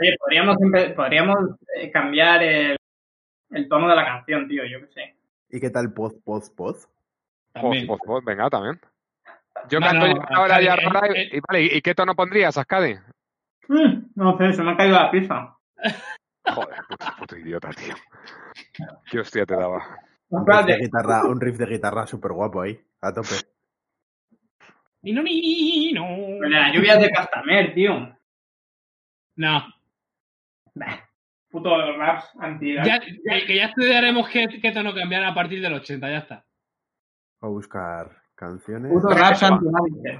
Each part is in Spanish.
Oye, podríamos, podríamos eh, cambiar el, el tono de la canción, tío, yo qué sé. ¿Y qué tal poz, poz, poz? Poz, También. poz, poz, venga, también. Yo No, canto no, ahora ya ahora, eh, y, vale, ¿y qué tono pondrías, Ascadi? Mm, no sé, se me ha caído la pizza. Joder, puto, puto idiota, tío. Qué hostia te daba. Un riff de guitarra, un riff de guitarra súper guapo ahí, a tope. Ni no, ni no. La lluvia de Castamer, tío. No. Puto raps anti Ya, que, que ya estudiaremos qué, qué tono cambiar a partir del 80, ya está. A buscar canciones. Puto raps anti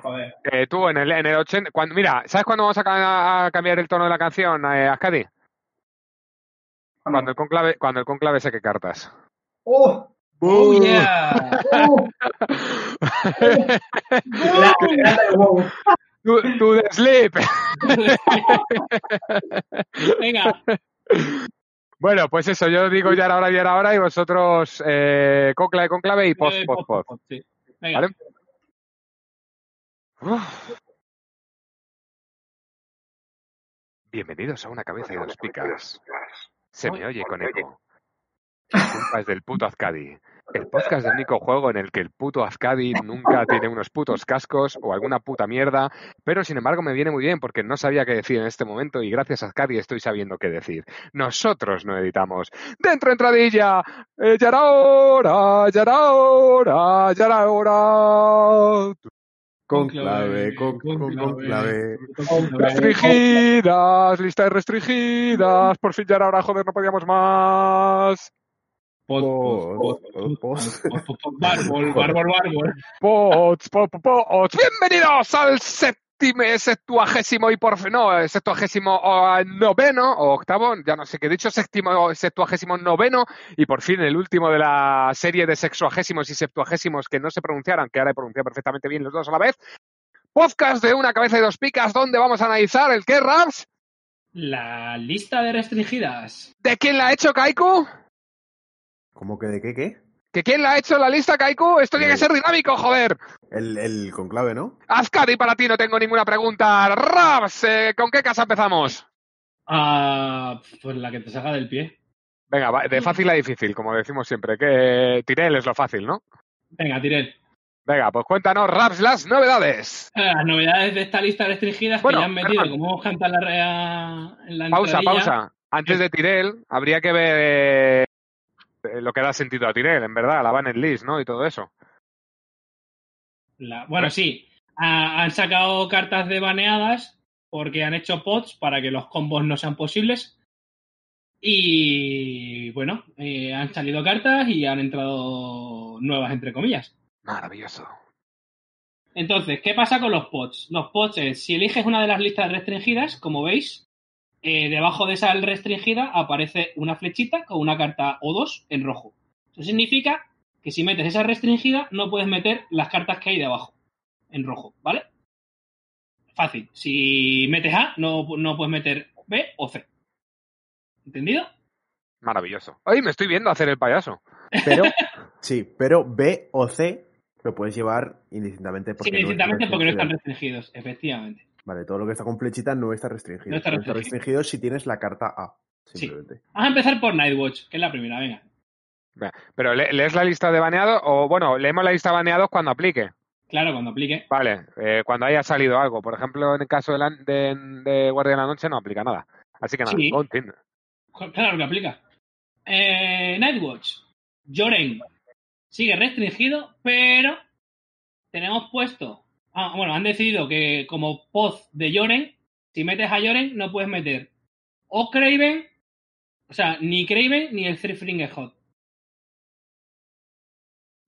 joder. Eh, tú, en el, en el 80... Cuando, mira, ¿sabes cuándo vamos a, ca- a cambiar el tono de la canción, eh, Ascadi? Cuando el conclave, cuando el conclave saque cartas. ¡Oh! Oh, yeah. ¡Oh! To, to the sleep. Venga, Bueno, pues eso, yo digo ya era hora, ya era hora y vosotros eh, conclave, conclave y post, eh, post, post. pop, sí. Venga. ¿Vale? Uf. Bienvenidos a una cabeza y dos picas. Se me oye con eco. Culpa es del puto Azcadi. El podcast del único juego en el que el puto Azcadi nunca tiene unos putos cascos o alguna puta mierda, pero sin embargo me viene muy bien porque no sabía qué decir en este momento y gracias a Azcadi estoy sabiendo qué decir. Nosotros no editamos. ¡Dentro entradilla! Eh, ¡Ya era hora! ¡Ya era hora! ¡Ya era hora! Con clave, con, con, con clave. Restringidas, lista de restringidas. Por fin ya era hora, joder, no podíamos más. Bárbol, bárbol, bárbol. Pots, po, po, pots. Bienvenidos al séptimo, septuagésimo y por fin, no, eh, septuagésimo noveno o octavo, ya no sé qué he dicho, séptimo, septuagésimo noveno y por fin el último de la serie de sexuagésimos y septuagésimos que no se pronunciaran, que ahora he pronunciado perfectamente bien los dos a la vez. Podcast de una cabeza y dos picas donde vamos a analizar el que Raps. La lista de restringidas. ¿De quién la ha hecho Kaiku? ¿Cómo que de qué, qué? ¿Que quién la ha hecho la lista, Kaiku? Esto tiene que ser dinámico, joder. El, el conclave, ¿no? Azcadi, para ti no tengo ninguna pregunta. Raps, eh, ¿con qué casa empezamos? Ah, pues la que te salga del pie. Venga, va, de fácil a difícil, como decimos siempre. Que Tirel es lo fácil, ¿no? Venga, Tirel. Venga, pues cuéntanos, Raps, las novedades. Las novedades de esta lista Bueno, que ya han metido, perdón. como hemos cantado en la, en la Pausa, pausa. Antes de Tirel, habría que ver eh, lo que da sentido a Tirel, en verdad, la Banned List, ¿no? Y todo eso. La- bueno, sí. Ha- han sacado cartas de baneadas porque han hecho pods para que los combos no sean posibles. Y bueno, eh, han salido cartas y han entrado nuevas, entre comillas. Maravilloso. Entonces, ¿qué pasa con los pods? Los pods es, si eliges una de las listas restringidas, como veis, eh, debajo de esa restringida aparece una flechita con una carta o dos en rojo. Eso significa que si metes esa restringida, no puedes meter las cartas que hay debajo en rojo, ¿vale? Fácil. Si metes A, no, no puedes meter B o C. ¿Entendido? Maravilloso. Hoy me estoy viendo hacer el payaso. Pero, sí, pero B o C lo puedes llevar indistintamente porque, Sí, indistintamente no porque no están restringido. restringidos, efectivamente. Vale, todo lo que está con flechita no está restringido. No está restringido. restringido si tienes la carta A, Sí. simplemente. Vamos a empezar por Nightwatch, que es la primera, venga. Pero ¿le- ¿lees la lista de baneados? O bueno, leemos la lista de baneados cuando aplique. Claro, cuando aplique. Vale, eh, cuando haya salido algo. Por ejemplo, en el caso de, la- de, de Guardia de la Noche no aplica nada. Así que nada, Sí. continúa. Claro que aplica. Eh, Nightwatch. Joren. Sigue restringido, pero tenemos puesto. Ah, bueno, han decidido que como poz de Joren, si metes a Joren, no puedes meter o Craven, o sea, ni Craven ni el Three Finger Hot.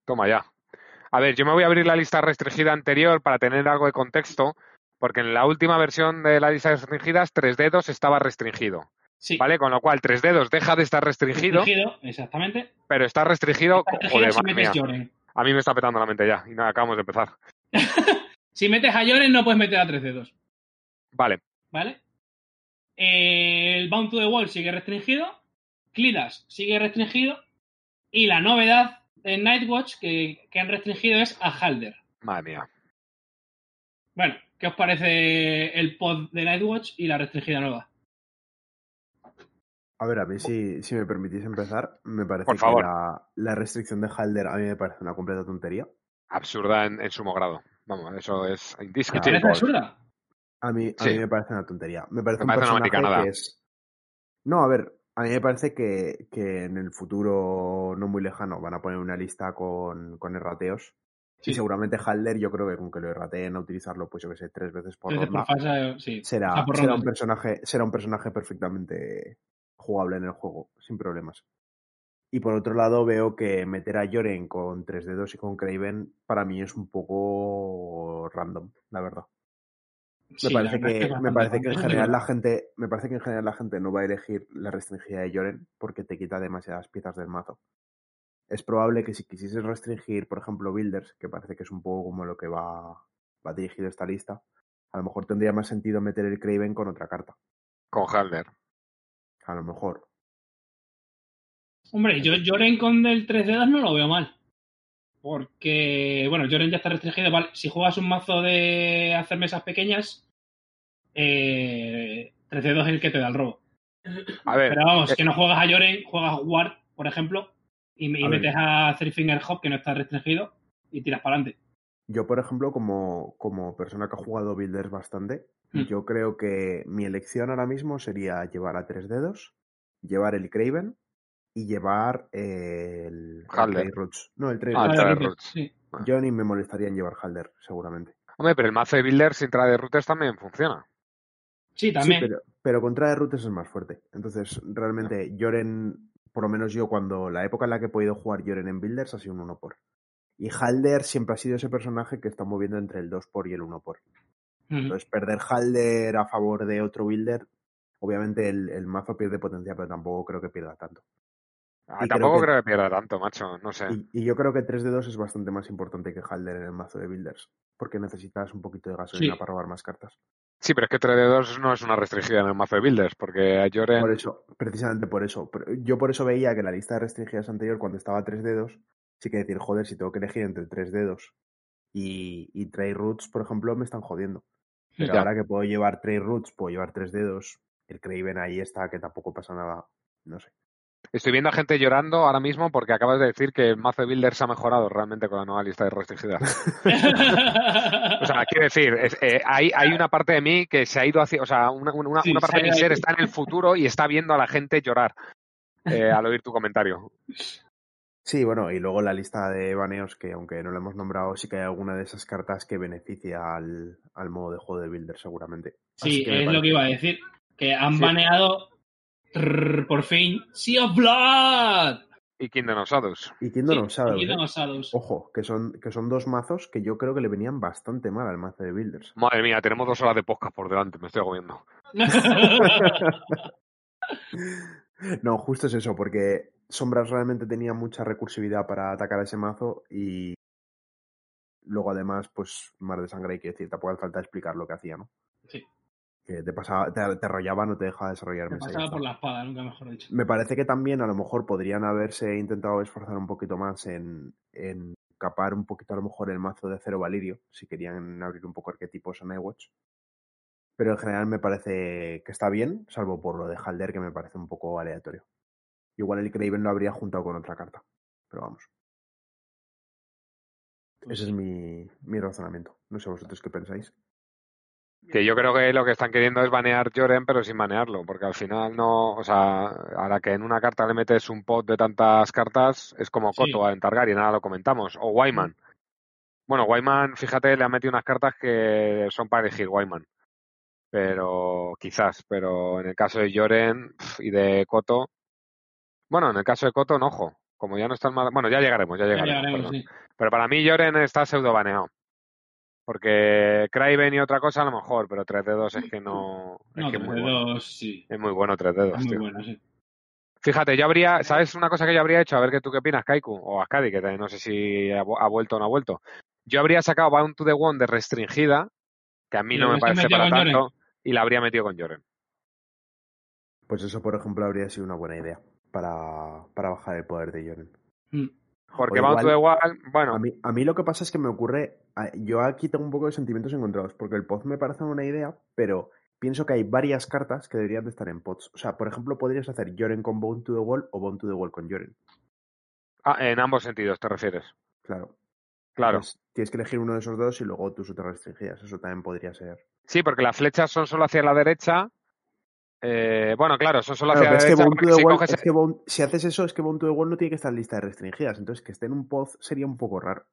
Toma ya. A ver, yo me voy a abrir la lista restringida anterior para tener algo de contexto, porque en la última versión de la lista de restringidas, tres dedos estaba restringido. Sí. ¿Vale? Con lo cual, tres dedos deja de estar restringido, Restringido, exactamente. pero está restringido. Está restringido Joder, si madre metes mía. Joren. A mí me está petando la mente ya. Y nada, acabamos de empezar. Si metes a Joren, no puedes meter a tres dedos. Vale. ¿Vale? El Bound to the Wall sigue restringido. Clidas sigue restringido. Y la novedad de Nightwatch que, que han restringido es a Halder. Madre mía. Bueno, ¿qué os parece el pod de Nightwatch y la restringida nueva? A ver, a mí si, si me permitís empezar, me parece Por que favor. la, la restricción de Halder a mí me parece una completa tontería. Absurda en, en sumo grado. Vamos, eso es ¿Te indiscutible. absurda? A mí, a Sí. mí me parece una tontería. Me parece Me un parece una personaje que es... No, a ver, a mí me parece que, que en el futuro no muy lejano van a poner una lista con, con errateos. Sí. Y seguramente Halder, yo creo que con que lo errateen a utilizarlo, pues yo que sé, tres veces por Tres ronda, por fase, sí. será, O sea, por será ronda, un sí. personaje, será un personaje perfectamente jugable en el juego, sin problemas. Y por otro lado, veo que meter a Joren con tres dedos y con Craven, para mí es un poco random, la verdad. Me Sí, parece que, es me parece que en random. general la gente, me parece que en general la gente no va a elegir la restringida de Joren porque te quita demasiadas piezas del mazo. Es probable que si quisieses restringir, por ejemplo, Builders, que parece que es un poco como lo que va, va dirigido esta lista, a lo mejor tendría más sentido meter el Craven con otra carta. Con Halder. A lo mejor. Hombre, yo Joren con del 3 dedos no lo veo mal. Porque, bueno, Joren ya está restringido. Vale, si juegas un mazo de hacer mesas pequeñas, eh, 3 dedos es el que te da el robo. A ver, Pero vamos, eh, que no juegas a Joren, juegas a Ward, por ejemplo, y, y A ver. metes a Three Finger Hop, que no está restringido, y tiras para adelante. Yo, por ejemplo, como, como persona que ha jugado Builders bastante, Mm. yo creo que mi elección ahora mismo sería llevar a tres dedos, llevar el Craven y llevar el, el Halder. Roots. No, el Trade Ah, el Roots. Trade Roots, Roots. sí. Yo ni me molestaría en llevar Halder, seguramente. hombre, pero el mazo de Builder sin traer de routers también funciona. Sí, también. Sí, pero, pero contra de Roots es más fuerte. Entonces, realmente, Joren, por lo menos yo, cuando la época en la que he podido jugar Joren en Builders ha sido un 1 por. Y Halder siempre ha sido ese personaje que está moviendo entre el 2 por y el 1 por. Entonces, perder Halder a favor de otro builder, obviamente el, el mazo pierde potencia, pero tampoco creo que pierda tanto. Ah, tampoco creo que- creo que pierda tanto, macho. No sé. Y, y yo creo que 3 de 2 es bastante más importante que Halder en el mazo de builders, porque necesitas un poquito de gasolina Sí. para robar más cartas. Sí, pero es que 3 de 2 no es una restringida en el mazo de Builders, porque a Joren. Por eso, precisamente por eso. Yo por eso veía que la lista de restringidas anterior, cuando estaba 3 dedos, sí que decir, joder, si tengo que elegir entre 3 dedos y, y Trade Roots, por ejemplo, me están jodiendo. Pero Ya. ahora que puedo llevar Trade Roots, puedo llevar 3 dedos, el Craven ahí está, que tampoco pasa nada. No sé. Estoy viendo a gente llorando ahora mismo porque acabas de decir que el mazo de Builders ha mejorado realmente con la nueva lista de restringidas. O sea, quiero decir, es- eh, hay, hay una parte de mí que se ha ido hacia. O sea, una, una- Sí, una parte se de mi ser está en el futuro y está viendo a la gente llorar eh, al oír tu comentario. Sí, bueno, y luego la lista de baneos, que aunque no lo hemos nombrado, sí que hay alguna de esas cartas que beneficia al, al modo de juego de Builder, seguramente. Sí, es lo que iba a decir. Que han Sí. baneado trrr, por fin Sea of Blood. Y Kingdom of Shadows. Y Kingdom Sí, of Shadows, ¿eh? Kingdom of Shadows. Ojo, que son, que son dos mazos que yo creo que le venían bastante mal al mazo de Builders. Madre mía, tenemos dos horas de podcast por delante, me estoy agobiando. No, justo es eso, porque Sombras realmente tenía mucha recursividad para atacar a ese mazo y luego además, pues, Mar de Sangre, hay que decir, tampoco hace falta explicar lo que hacía, ¿no? Que te pasaba, te, te arrollaba, no te dejaba desarrollar Me mesa y ya pasaba está. por la espada, nunca mejor dicho. Me parece que también a lo mejor podrían haberse intentado esforzar un poquito más en, en capar un poquito a lo mejor el mazo de Cero Valirio, si querían abrir un poco arquetipos en iWatch. Pero en general me parece que está bien, salvo por lo de Halder, que me parece un poco aleatorio. Igual el Craven lo habría juntado con otra carta. Pero vamos, Pues ese es mi, mi razonamiento. No sé vosotros qué pensáis. Que yo creo que lo que están queriendo es banear Joren, pero sin banearlo, porque al final no, o sea, ahora que en una carta le metes un pot de tantas cartas, es como Sí. Koto en Targaryen, ahora lo comentamos, o Wyman. Bueno, Wyman, fíjate, le ha metido unas cartas que son para elegir Wyman. Pero quizás, pero en el caso de Joren y de Koto, bueno, en el caso de Koto, no, ojo, como ya no están mal, bueno, ya llegaremos, ya Ya llegaremos. sí. Pero para mí Joren está pseudo baneado. Porque Craven y otra cosa a lo mejor, pero 3 dedos es que no. Es No, que es muy bueno. sí. Es muy bueno 3 dedos, Es muy tío. bueno, sí. Fíjate, yo habría, ¿sabes una cosa que yo habría hecho? A ver qué tú qué opinas, Kaiku, o Ascadi, que no sé si ha, vu- ha vuelto o no ha vuelto. Yo habría sacado Bound to the One de restringida, que a mí no me parece para tanto, y la habría metido con Joren. Pues eso, por ejemplo, habría sido una buena idea para, para bajar el poder de Joren. Mm. Porque O Bound to the igual- One, bueno, A mí, a mí lo que pasa es que me ocurre. a- Yo aquí tengo un poco de sentimientos encontrados, porque el Poz me parece una idea, pero pienso que hay varias cartas que deberían de estar en pots. O sea, por ejemplo, podrías hacer Joren con Bone to the Wall o Bone to the Wall con Joren. Ah, en ambos sentidos te refieres. Claro. Claro. Entonces, tienes que elegir uno de esos dos y luego tus otras restringidas. Eso también podría ser. Sí, porque las flechas son solo hacia la derecha. Eh, bueno, claro, son solo Claro, hacia la que si Wall- coges- es que Bone- si haces eso, es que Bone to the Wall no tiene que estar en lista de restringidas. Entonces, que esté en un pod sería un poco raro.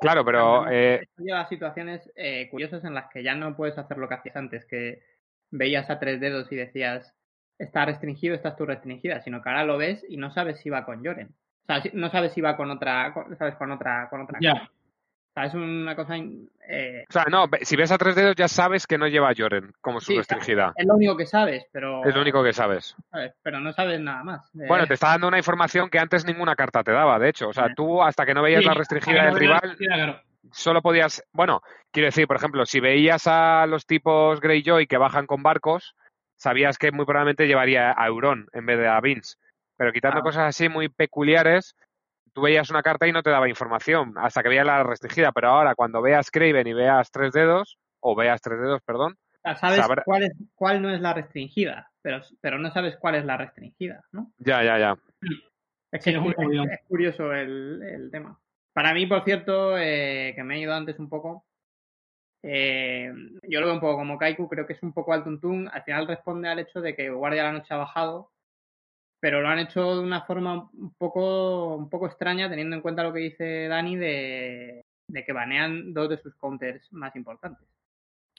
Claro, pero eh, esto lleva a situaciones eh, curiosas en las que ya no puedes hacer lo que hacías antes, que veías a tres dedos y decías, está restringido, estás tú restringida, sino que ahora lo ves y no sabes si va con Joren. O sea, si- no sabes si va con otra, con- sabes, con otra, con otra Ya. Sea, es una cosa, eh, o sea, no, si ves a tres dedos ya sabes que no lleva a Joren como su Sí, restringida. es lo único que sabes, pero, Es lo único que sabes. ¿sabes? pero no sabes nada más. Eh, Bueno, te está dando una información que antes ninguna carta te daba, de hecho. O sea, Sí. tú hasta que no veías Sí, la restringida del rival, claro. solo podías. Bueno, quiero decir, por ejemplo, si veías a los tipos Greyjoy que bajan con barcos, sabías que muy probablemente llevaría a Euron en vez de a Vince. Pero quitando Ah. cosas así muy peculiares, tú veías una carta y no te daba información hasta que veías la restringida. Pero ahora, cuando veas Craven y veas tres dedos, o veas tres dedos, perdón, sea, sabes sabrá- cuál, es, cuál no es la restringida, pero, pero no sabes cuál es la restringida, ¿no? ya, ya, ya. Es que es curioso el, el tema. Para mí, por cierto, eh, que me he ido antes un poco, eh, yo lo veo un poco como Kaiku, creo que es un poco al tuntún. Al final responde al hecho de que Guardia de la Noche ha bajado, pero lo han hecho de una forma un poco, un poco extraña, teniendo en cuenta lo que dice Dani de, de que banean dos de sus counters más importantes.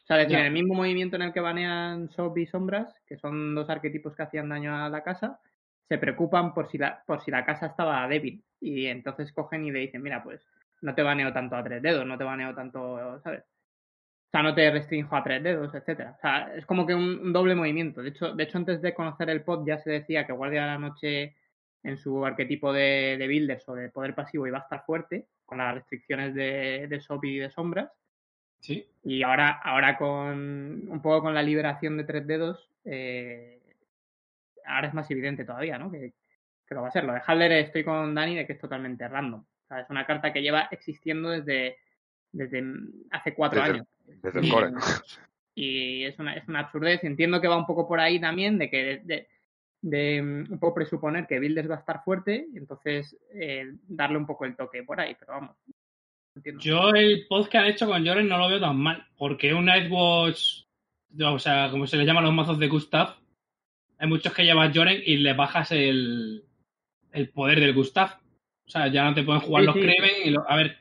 O sea, es decir, en el mismo movimiento en el que banean Sob y Sombras, que son dos arquetipos que hacían daño a la casa, se preocupan por si la, por si la casa estaba débil. Y entonces cogen y le dicen, mira, pues no te baneo tanto a tres dedos, no te baneo tanto, ¿sabes? O sea, no te restrinjo a tres dedos, etcétera. O sea, es como que un, un doble movimiento. De hecho, de hecho, antes de conocer el pod ya se decía que Guardia de la Noche en su arquetipo de, de builders o de poder pasivo iba a estar fuerte, con las restricciones de, de y de sombras. Sí. Y ahora, ahora con un poco con la liberación de tres dedos, eh, ahora es más evidente todavía, ¿no? Que, que lo va a ser. Lo de Haller estoy con Dani de que es totalmente random. O sea, es una carta que lleva existiendo desde, desde hace cuatro Desde años. Desde el core. Y es una, es una absurdez. Entiendo que va un poco por ahí también, de que de, de- de, mm, un poco presuponer que Builders va a estar fuerte, y entonces eh, darle un poco el toque por ahí, pero vamos. Entiendo. Yo el pod que han hecho con Joren no lo veo tan mal, porque un Nightwatch, o sea, como se le llaman los mazos de Gustav, hay muchos que llevan Joren y le bajas el, el poder del Gustav. O sea, ya no te pueden jugar Sí, los sí. Kraven. Y lo- a ver,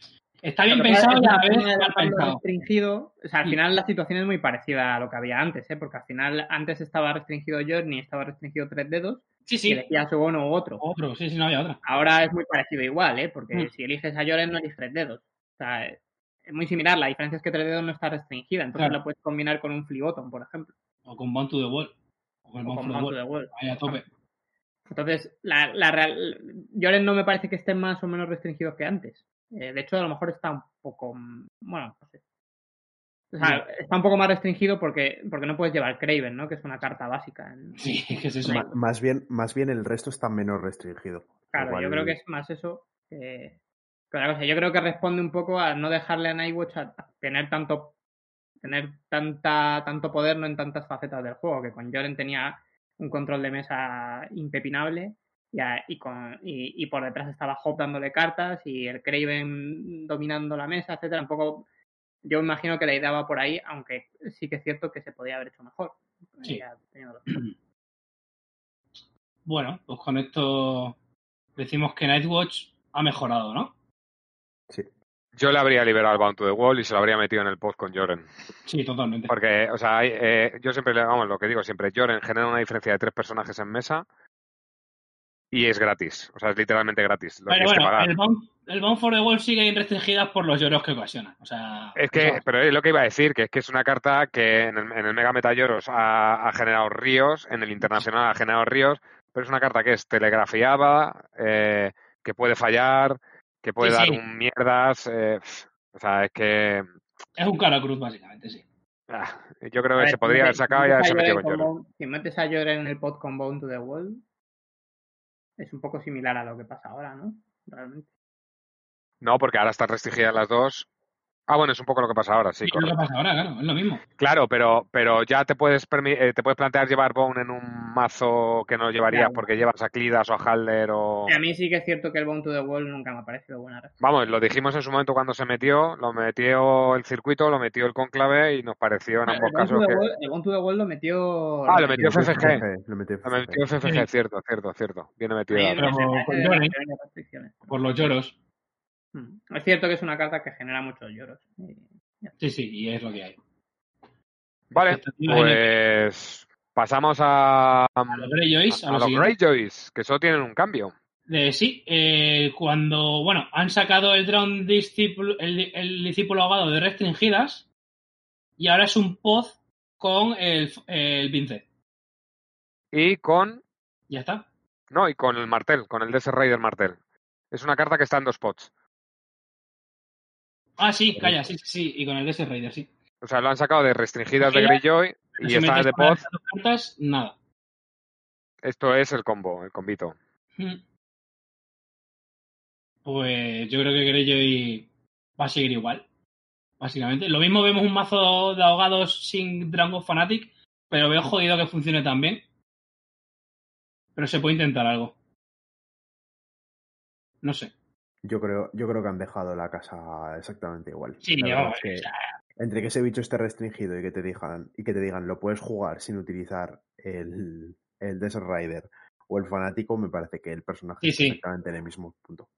está bien pensado y a la vez de mal restringido, o sea, al final la situación es muy parecida a lo que había antes, ¿eh? porque al final antes estaba restringido Journey, estaba restringido tres dedos, Sí, y sí. elegías o uno u otro. Otro, sí, sí, no había otra. Ahora es muy parecido igual, ¿eh? porque Mm. si eliges a Joren no eliges tres dedos. O sea, es muy similar, la diferencia es que tres dedos no está restringida, entonces Claro. lo puedes combinar con un Fliboton, por ejemplo, O con to the Wall. O con o con Bound to Wall. the Wall. Ahí a tope. Entonces, la, la real, Joren no me parece que estén más o menos restringidos que antes. Eh, de hecho, a lo mejor está un poco, mm, bueno, no sé. O sea, está un poco más restringido porque, porque no puedes llevar Craven, ¿no? Que es una carta básica. en- Sí, ¿qué es eso? Ma- más, bien, más bien el resto está menos restringido. Claro, Igual- yo creo que es más eso que, que otra cosa. Yo creo que responde un poco a no dejarle a Nightwatch a tener tanto tener tanta tanto poder no en tantas facetas del juego, que con Joren tenía un control de mesa impepinable y, con, y, y por detrás estaba Hop dándole cartas y el Craven dominando la mesa, etcétera. Un poco, yo imagino que la idea va por ahí, aunque sí que es cierto que se podía haber hecho mejor. Sí. Teniendo los- Bueno, pues con esto decimos que Nightwatch ha mejorado, ¿no? Sí. Yo le habría liberado al Bound to the Wall y se lo habría metido en el post con Joren. Sí, totalmente. Porque, o sea, hay, eh, yo siempre, le- vamos, lo que digo siempre, Joren genera una diferencia de tres personajes en mesa y es gratis. O sea, es literalmente gratis. Lo Pero que bueno, pagar. el Bound, el Bound for the Wall sigue restringidas por los lloros que ocasiona. O sea, Es que, pero es lo que iba a decir, que es que es una carta que en el, en el Mega Meta Lloros ha, ha generado ríos, en el Internacional ha generado ríos, pero es una carta que es telegrafiada, eh, que puede fallar, que puede Sí, dar sí. un mierdas. eh, o sea, es que es un cara cruz, básicamente, sí. ah, yo creo que ver, se podría haber sacado y haberse metido con como- Si metes a Joren en el pod con Bound to the Wall, es un poco similar a lo que pasa ahora, ¿no? Realmente. No, porque ahora están restringidas las dos Ah, bueno, es un poco lo que pasa ahora, sí. Es lo que correcto. pasa ahora, claro, es lo mismo. Claro, pero, pero ya te puedes eh, te puedes plantear llevar Bone en un mazo que no llevarías Claro. porque llevas a Clidas o a Halder o... Y a mí sí que es cierto que el Bone to the Wall nunca me ha parecido buena respuesta. Vamos, lo dijimos en su momento cuando se metió, lo metió el circuito, lo metió el conclave y nos pareció en ambos casos que... Wall- el Bone to the Wall lo metió... Ah, lo metió FFG. Lo metió Lo metió FFG. Sí. cierto, cierto, cierto. Viene metido. Se por- por. Por los lloros. Mm. Es cierto que es una carta que genera muchos lloros. Sí, sí, y es lo que hay. Vale, pues pasamos a, A los Greyjoys, a, a los los siguientes. Greyjoys, que solo tienen un cambio. Eh, sí, eh, cuando, bueno, han sacado el drone discípulo, el, el discípulo ahogado de restringidas y ahora es un poz con el, el pincel. Y con... Ya está. No, y con el martel, con el DS Raider martel. Es una carta que está en dos spots. Ah, sí, calla, sí, sí, sí, y con el DS Raider, sí. O sea, lo han sacado de restringidas de Greyjoy y Si está de pod. cartas, nada. Esto es el combo, el combito. Mm. Pues yo creo que Greyjoy va a seguir igual, básicamente. Lo mismo vemos un mazo de ahogados sin Dragon Fanatic, pero veo jodido que funcione tan bien. Pero se puede intentar algo. No sé. Yo creo, yo creo que han dejado la casa exactamente igual. Sí, La ya, verdad vamos, es que o sea, entre que ese bicho esté restringido y que te digan, y que te digan lo puedes jugar sin utilizar el, el Desert Rider o el fanático, me parece que el personaje Sí, es sí. exactamente en el mismo punto.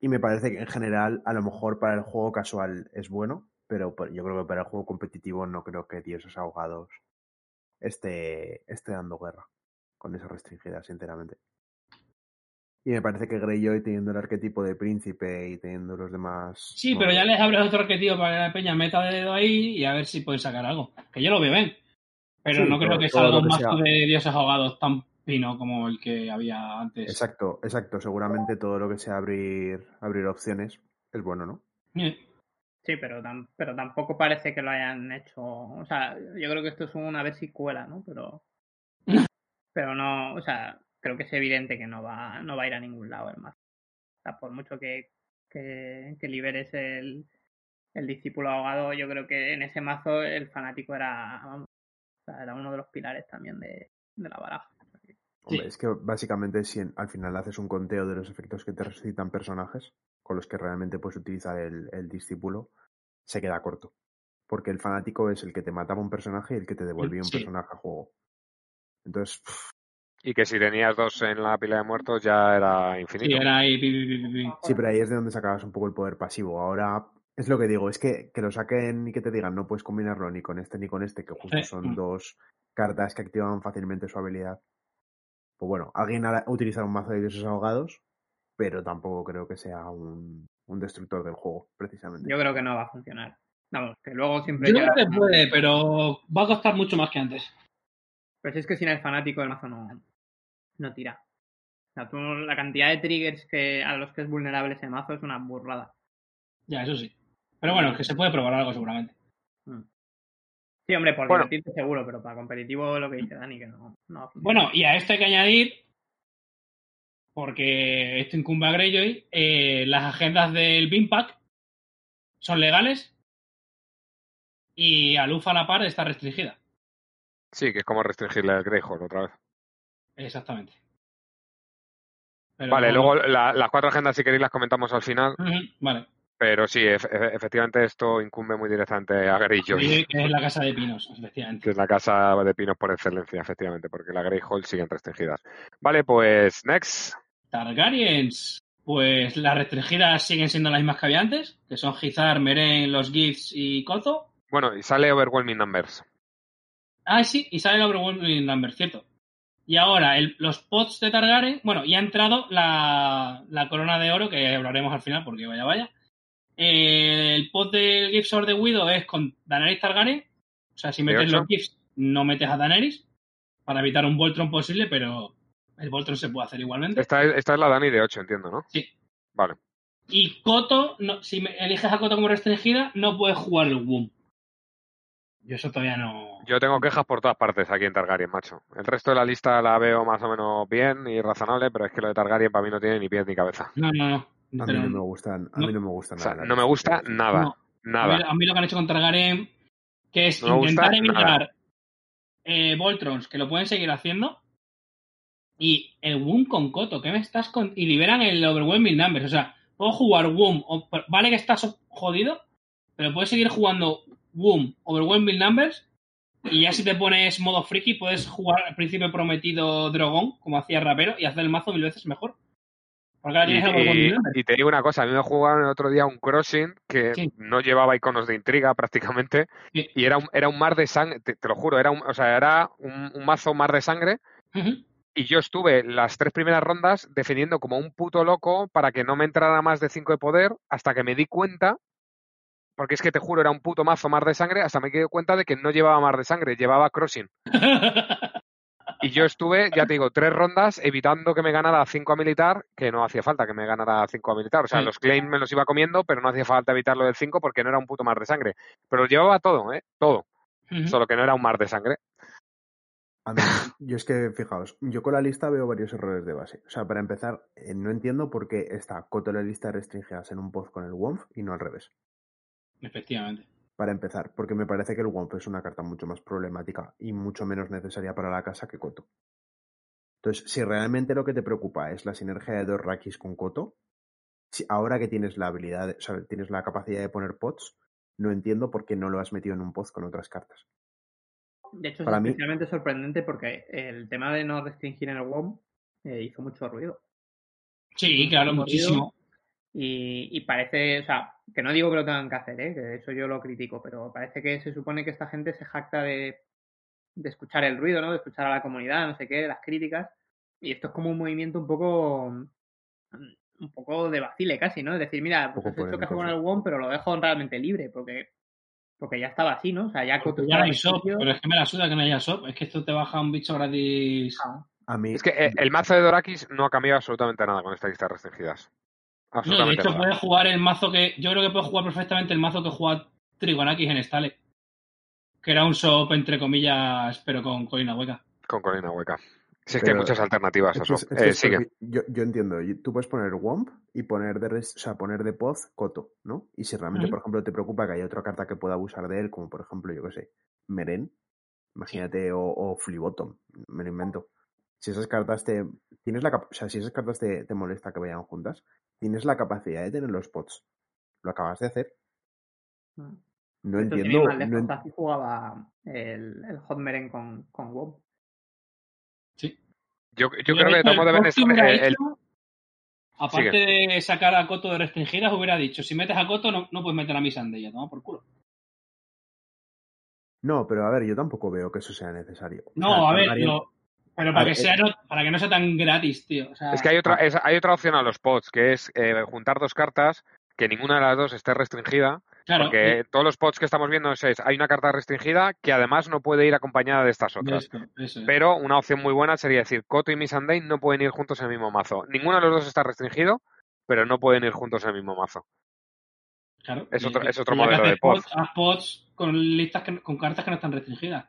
Y me parece que en general, a lo mejor para el juego casual es bueno, pero yo creo que para el juego competitivo no creo que Dioses Ahogados esté, esté dando guerra con esa restringida, sinceramente. Y me parece que Greyjoy, teniendo el arquetipo de príncipe y teniendo los demás. Sí, pero ya les abres otro arquetivo para que la peña meta dedo ahí y a ver si pueden sacar algo. Que yo lo veo bien. Pero Sí, no creo todo- que todo salga lo un que mazo sea- de dioses ahogados tan pino como el que había antes. Exacto, exacto. Seguramente todo lo que sea abrir, abrir opciones es bueno, ¿no? Sí, pero, tam- pero tampoco parece que lo hayan hecho. O sea, yo creo que esto es una versicuela, ¿no? Pero. Pero no, o sea, creo que es evidente que no va, no va a ir a ningún lado el mazo. O sea, por mucho que, que, que liberes el, el discípulo ahogado, yo creo que en ese mazo el fanático era, vamos, o sea, era uno de los pilares también de, de la baraja. Hombre, Sí. es que básicamente si en- al final haces un conteo de los efectos que te resucitan personajes con los que realmente puedes utilizar el, el discípulo, se queda corto. Porque el fanático es el que te mataba un personaje y el que te devolvía un personaje a juego. Entonces, pff, Y que si tenías dos en la pila de muertos ya era sí, infinito. era ahí. pi, pi, pi, pi, pi. sí, pero ahí es de donde sacabas un poco el poder pasivo. Ahora, es lo que digo, es que, que lo saquen y que te digan no puedes combinarlo ni con este ni con este, que justo Sí. son dos cartas que activan fácilmente su habilidad. Pues bueno, alguien ha utilizado un mazo de dioses ahogados, pero tampoco creo que sea un, un destructor del juego, precisamente. Yo creo que no va a funcionar. Vamos, que luego siempre Yo creo que puede, pero va a costar mucho más que antes. Pues es que sin el fanático el mazo no, no tira. O sea, tú, la cantidad de triggers que, a los que es vulnerable ese mazo es una burrada. Ya, eso sí. Pero bueno, que se puede probar algo seguramente. Mm. Sí, hombre, por Bueno. divertirte seguro, pero para competitivo lo que dice Dani, que no. Bueno, y a esto hay que añadir, porque esto incumbe a Greyjoy, eh, las agendas del Pack son legales y Alufa a la par está restringida. Sí, que es como restringirle el Greyhawk otra vez. Exactamente. Pero Vale, luego la- las cuatro agendas, si queréis, las comentamos al final. Vale. Pero sí, ef- efe- efectivamente esto incumbe muy directamente a Greyjoy, Greyjoy, que es la casa de pinos, efectivamente. que es la casa de pinos por excelencia, efectivamente, porque la Greyhawk siguen restringidas. Vale, pues next. Targaryens. Pues las restringidas siguen siendo las mismas que había antes, que son Gizar, Meren, los Gifts y Kozo. Bueno, y sale Overwhelming Numbers. Ah, sí, y sale el Overwhelming Number, cierto. Y ahora, el- los pots de Targaryen, bueno, y ha entrado la, la corona de oro, que hablaremos al final, porque vaya, vaya. Eh, el pot del Gifts of the Widow es con Daenerys Targaryen. O sea, si metes los Gifts, no metes a Daenerys, para evitar un Voltron posible, pero el Voltron se puede hacer igualmente. Esta es, esta es la Dani de 8, entiendo, ¿no? Sí. Vale. Y Koto, no, si me- eliges a Koto como restringida, no puedes jugar el WUM. Yo eso todavía no. Yo tengo quejas por todas partes aquí en Targaryen, macho. El resto de la lista la veo más o menos bien y razonable, pero es que lo de Targaryen para mí no tiene ni pies ni cabeza. No, no, no. A mí no me gustan, a no. mí no me O sea, nada. no me gusta nada. no. Nada. A mí, a mí lo que han hecho con Targaryen, que es No gusta intentar nada. evitar eh, Voltrons, que lo pueden seguir haciendo, y el Womb con Coto, ¿qué me estás con...? Y liberan el Overwhelming Numbers, o sea, puedo jugar Womb, o- vale que estás jodido, pero puedes seguir jugando Womb, Overwhelming Numbers, y ya si te pones modo friki, puedes jugar al príncipe prometido Drogon, como hacía Rapero, y hacer el mazo mil veces mejor. Porque ahora Y, tienes el Overwhelming y- Numbers. y te digo una cosa, a mí me jugaron el otro día un crossing que Sí. no llevaba iconos de intriga prácticamente Sí. y era un, era un mar de sangre, te, te lo juro, era un, o sea, era un, un mazo mar de sangre y yo estuve las tres primeras rondas defendiendo como un puto loco para que no me entrara más de 5 de poder hasta que me di cuenta, porque es que te juro, era un puto mazo mar de sangre, hasta me di cuenta de que no llevaba mar de sangre, llevaba crossing. Y yo estuve, ya te digo, tres rondas evitando que me ganara 5 a militar, que no hacía falta que me ganara 5 a militar. O sea, Sí. los claims me los iba comiendo, pero no hacía falta evitarlo del 5 porque no era un puto mar de sangre. Pero lo llevaba todo, ¿eh? Todo. Solo que no era un mar de sangre. A mí, yo es que, fijaos, yo con la lista veo varios errores de base. O sea, para empezar, eh, no entiendo por qué está Coto la lista restringidas en un post con el WOMF y no al revés. Efectivamente. Para empezar, porque me parece que el WOMF es una carta mucho más problemática y mucho menos necesaria para la casa que Coto. Entonces, si realmente lo que te preocupa es la sinergia de dos Rakis con Coto, si ahora que tienes la habilidad, de- o sea, tienes la capacidad de poner pots, no entiendo por qué no lo has metido en un post con otras cartas. De hecho, Para es mí- especialmente sorprendente porque el tema de no restringir en el WOM eh, hizo mucho ruido. Sí, claro, muchísimo. Y, y parece, o sea, que no digo que lo tengan que hacer, ¿eh? que eso yo lo critico, pero parece que se supone que esta gente se jacta de, de escuchar el ruido, ¿no? De escuchar a la comunidad, no sé qué, las críticas. Y esto es como un movimiento un poco un poco de vacile casi, ¿no? Es decir, mira, pues has hecho caso con el WOM, pero lo dejo realmente libre, porque porque ya estaba así, ¿no? O sea, ya Ya no hay shop, pero es que me la suda que no haya shop. Es que esto te baja un bicho gratis. Ah, A mí, Es que eh, el mazo de Dorakis no ha cambiado absolutamente nada con esta lista de restringidas. No, de hecho, nada. puedes jugar el mazo que. Yo creo que puedes jugar perfectamente el mazo que juega Trigonakis en Stale. Que era un shop, entre comillas, pero con colina hueca. Con colina hueca. Si es que hay muchas alternativas. Es que Eh, sigue. yo, yo entiendo, tú puedes poner WOMP y poner de res- o sea, poner de Poz Coto, ¿no? Y si realmente, por ejemplo, te preocupa que haya otra carta que pueda abusar de él, como por ejemplo, yo qué sé, Meren, imagínate, o, o Fleabottom, me lo invento. Si esas cartas te. Tienes la o sea, si esas cartas te, te molesta que vayan juntas, tienes la capacidad de tener los pots. Lo acabas de hacer. ah. No Esto entiendo. no en- Tazi jugaba el, el Hot Meren con, con. Sí. Yo, yo creo que el deben estar. el- Aparte de sacar a Coto de restringidas, hubiera dicho: si metes a Coto, no, no puedes meter a mi Sandella, toma por culo. No, pero a ver, yo tampoco veo que eso sea necesario. O No, sea, a ver, Targaryen- lo- pero para A que, ver, sea, no- para que no sea tan gratis, tío. O sea, Es que hay otra, Ah. es- hay otra opción a los pods, que es eh, juntar dos cartas, que ninguna de las dos esté restringida, claro, porque todos los pods que estamos viendo es, hay una carta restringida que además no puede ir acompañada de estas otras. eso. Pero una opción muy buena sería decir, Koto y Missandei no pueden ir juntos en el mismo mazo. Ninguno de los dos está restringido, pero no pueden ir juntos en el mismo mazo. Claro, es otro- es otro modelo de pod. pods, pods con listas que- con cartas que no están restringidas.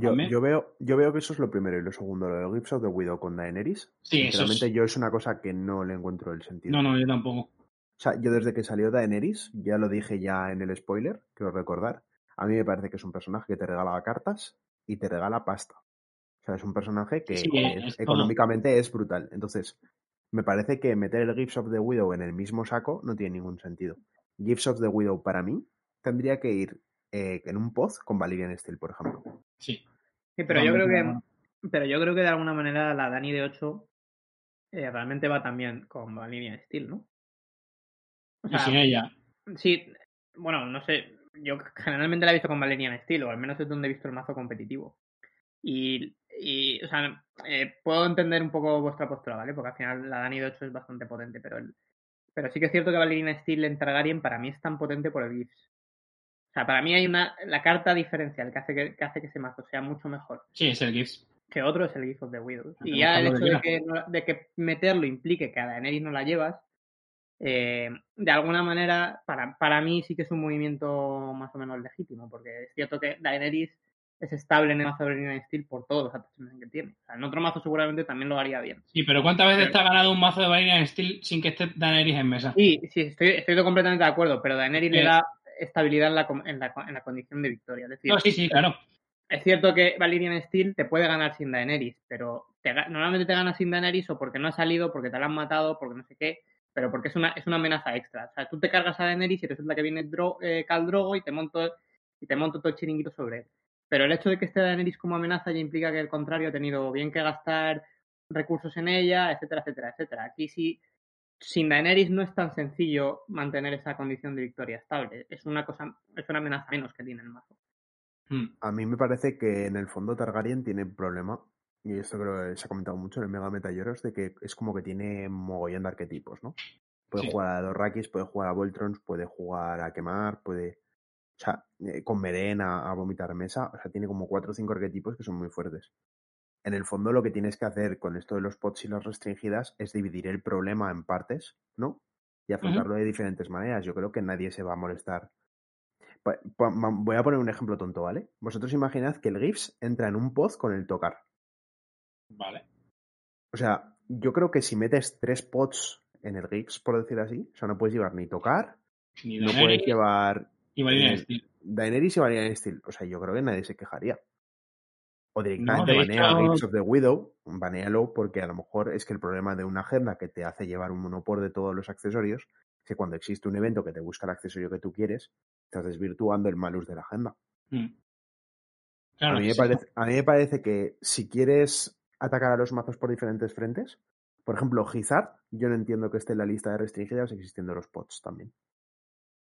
Yo, yo, veo, yo veo que eso es lo primero. Y lo segundo, lo de Gifts of the Widow con Daenerys. Sí, eso sinceramente, es- yo es una cosa que no le encuentro el sentido. No, no, yo tampoco. O sea, yo desde que salió Daenerys, ya lo dije ya en el spoiler, quiero recordar, a mí me parece que es un personaje que te regala cartas y te regala pasta. O sea, es un personaje que Sí, es- económicamente es brutal. Entonces, me parece que meter el Gifts of the Widow en el mismo saco no tiene ningún sentido. Gifts of the Widow para mí tendría que ir eh, en un pod con Valerian Steel, por ejemplo. Sí. Sí, pero yo creo que pero yo creo que de alguna manera la Dani de 8 eh, realmente va también con la línea de Steel, ¿no? O Y sea, sin ella. sí, bueno, no sé, yo generalmente la he visto con Valerian Steel, o al menos es donde he visto el mazo competitivo. Y, y o sea, eh, puedo entender un poco vuestra postura, ¿vale? Porque al final la Dani de 8 es bastante potente, pero el, pero sí que es cierto que Valerian Steel en Targaryen para mí es tan potente por el GIFs. Sea, para mí hay una la carta diferencial que hace que, que hace que ese mazo sea mucho mejor Sí, es el GIFs. que otro es el GIF of the Widow. Y ya el hecho de que, de que meterlo implique que a Daenerys no la llevas, eh, de alguna manera, para, para mí sí que es un movimiento más o menos legítimo, porque es cierto que Daenerys es estable en el mazo de Valyrian Steel por todos los attachments que tiene. O sea, en otro mazo seguramente también lo haría bien. Sí, pero ¿cuántas veces Pero- te ha ganado un mazo de Valerian Steel sin que esté Daenerys en mesa? Sí, sí, estoy, estoy completamente de acuerdo, pero Daenerys le Eh. da estabilidad en la, en la, en la condición de victoria. Es decir, No, sí, sí, claro. es cierto que Valyrian Steel te puede ganar sin Daenerys, pero te normalmente te gana sin Daenerys o porque no ha salido, porque te la han matado, porque no sé qué, pero porque es una, es una amenaza extra. O sea, tú te cargas a Daenerys y resulta que viene Dro eh, Khal Drogo y te monto y te monto todo el chiringuito sobre él. Pero el hecho de que esté Daenerys como amenaza ya implica que el contrario ha tenido bien que gastar recursos en ella, etcétera, etcétera, etcétera. Aquí sí, sin Daenerys no es tan sencillo mantener esa condición de victoria estable. Es una cosa, es una amenaza menos que tiene el mazo. Mm. A mí me parece que en el fondo Targaryen tiene un problema, y esto creo que se ha comentado mucho en el Mega Metayoros, de que es como que tiene mogollón de arquetipos, ¿no? Puede Sí. jugar a Dorrakis, puede jugar a Voltrons, puede jugar a quemar, puede. O sea, eh, con Meren a, a vomitar mesa. O sea, tiene como cuatro o cinco arquetipos que son muy fuertes. En el fondo, lo que tienes que hacer con esto de los pots y las restringidas es dividir el problema en partes, ¿no? Y afrontarlo de diferentes maneras. Yo creo que nadie se va a molestar. Voy a poner un ejemplo tonto, ¿vale? Vosotros imaginad que el GIFs entra en un pod con el tocar. Vale. O sea, yo creo que si metes tres pods en el GIFs, por decir así, o sea, no puedes llevar ni tocar, Ni no puedes llevar y Valyrian eh, Steel. Daenerys y Valerian Steel. O sea, yo creo que nadie se quejaría. O directamente de banea hecho- Gifts of the Widow, banealo porque a lo mejor es que el problema de una agenda que te hace llevar un monopor de todos los accesorios es que cuando existe un evento que te busca el accesorio que tú quieres, estás desvirtuando el malus de la agenda. Mm. Claro, a, mí me sí. parece, a mí me parece que si quieres atacar a los mazos por diferentes frentes, por ejemplo, Gizard, yo no entiendo que esté en la lista de restringidas existiendo los pots también.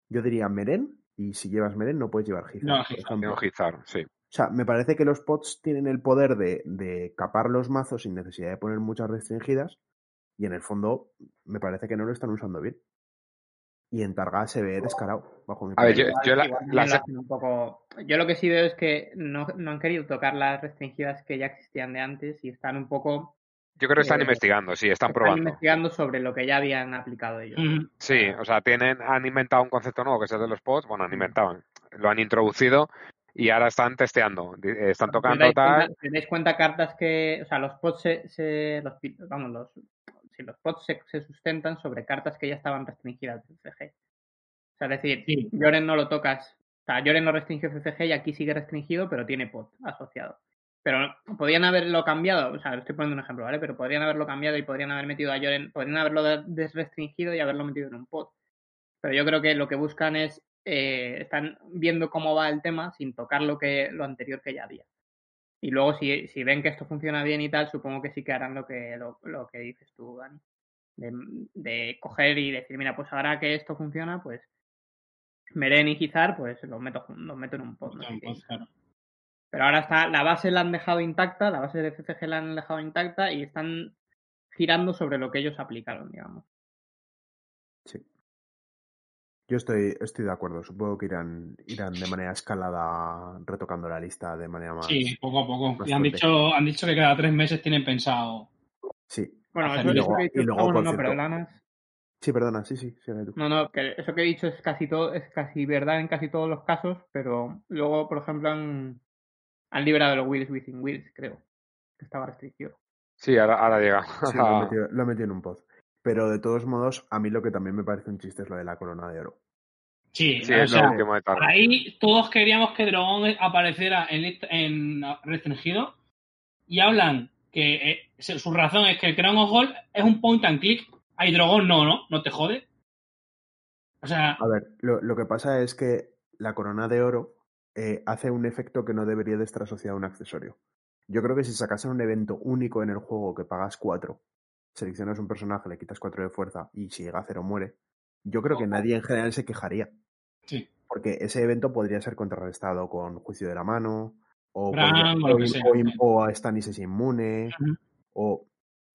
Yo diría Meren, y si llevas Meren no puedes llevar Gizard. No, Gizard, Gizar, sí. O sea, me parece que los pots tienen el poder de, de capar los mazos sin necesidad de poner muchas restringidas, y en el fondo me parece que no lo están usando bien. Y en Targa se ve descarado, bajo mi A ver, punto de yo- la- un poco... Yo lo que sí veo es que no, no han querido tocar las restringidas que ya existían de antes y están un poco Yo creo que están eh, investigando, sí, están están probando. investigando sobre lo que ya habían aplicado ellos. Sí, o sea, tienen, han inventado un concepto nuevo que es el de los pods. Bueno, han inventado, lo han introducido y ahora están testeando. Eh, Están tocando tal. cuenta- dais cuenta cartas que, o sea, los pods se, se- los, vamos, los, si los pods se, se sustentan sobre cartas que ya estaban restringidas de CCG. O sea, es decir, Sí. Lloren no lo tocas, o sea, Lloren no restringe CCG y aquí sigue restringido, pero tiene pod asociado. Pero podrían haberlo cambiado, o sea, estoy poniendo un ejemplo, ¿vale? Pero podrían haberlo cambiado y podrían haber metido a Lloren, podrían haberlo de- desrestringido y haberlo metido en un pod. Pero yo creo que lo que buscan es, eh, están viendo cómo va el tema sin tocar lo que lo anterior que ya había. Y luego si, si ven que esto funciona bien y tal, supongo que sí que harán lo que, lo, lo que dices tú, Dani. De, de coger y decir, mira, pues ahora que esto funciona, pues Meren y Gizar, pues los meto, los meto en un pod. no claro. Pero ahora está, la base la han dejado intacta, la base de CCG la han dejado intacta y están girando sobre lo que ellos aplicaron, digamos. Sí. Yo estoy, estoy de acuerdo. Supongo que irán, irán de manera escalada retocando la lista de manera más. Sí, poco a poco. Y han dicho, han dicho que cada tres meses tienen pensado. Sí. Bueno, eso, y eso luego- que he dicho, y luego, bueno, por no, cierto-. Sí, perdona, sí, sí, sigue tú. No, no, que eso que he dicho es casi todo, es casi verdad en casi todos los casos, pero luego, por ejemplo, han, han liberado el Wheels Within Wheels, creo, que estaba restringido. Sí, ahora, ahora llega. Sí, lo he, metido, lo he metido en un pod. Pero de todos modos, a mí lo que también me parece un chiste es lo de la corona de oro. Sí, Sí, o es sea, lo último de tarde. ahí todos queríamos que Dragón apareciera en, en restringido y hablan que eh, su razón es que el Crown of Gold es un point and click. Hay Dragón no, ¿no? No te jode. O sea, A ver, lo, lo que pasa es que la corona de oro eh, hace un efecto que no debería de estar asociado a un accesorio. Yo creo que si sacasen un evento único en el juego que pagas 4, seleccionas un personaje, le quitas 4 de fuerza y si llega a 0 muere, yo creo que nadie en general se quejaría. sí. Porque ese evento podría ser contrarrestado con juicio de la mano, o, Bran, podría- o o o Stannis es inmune, o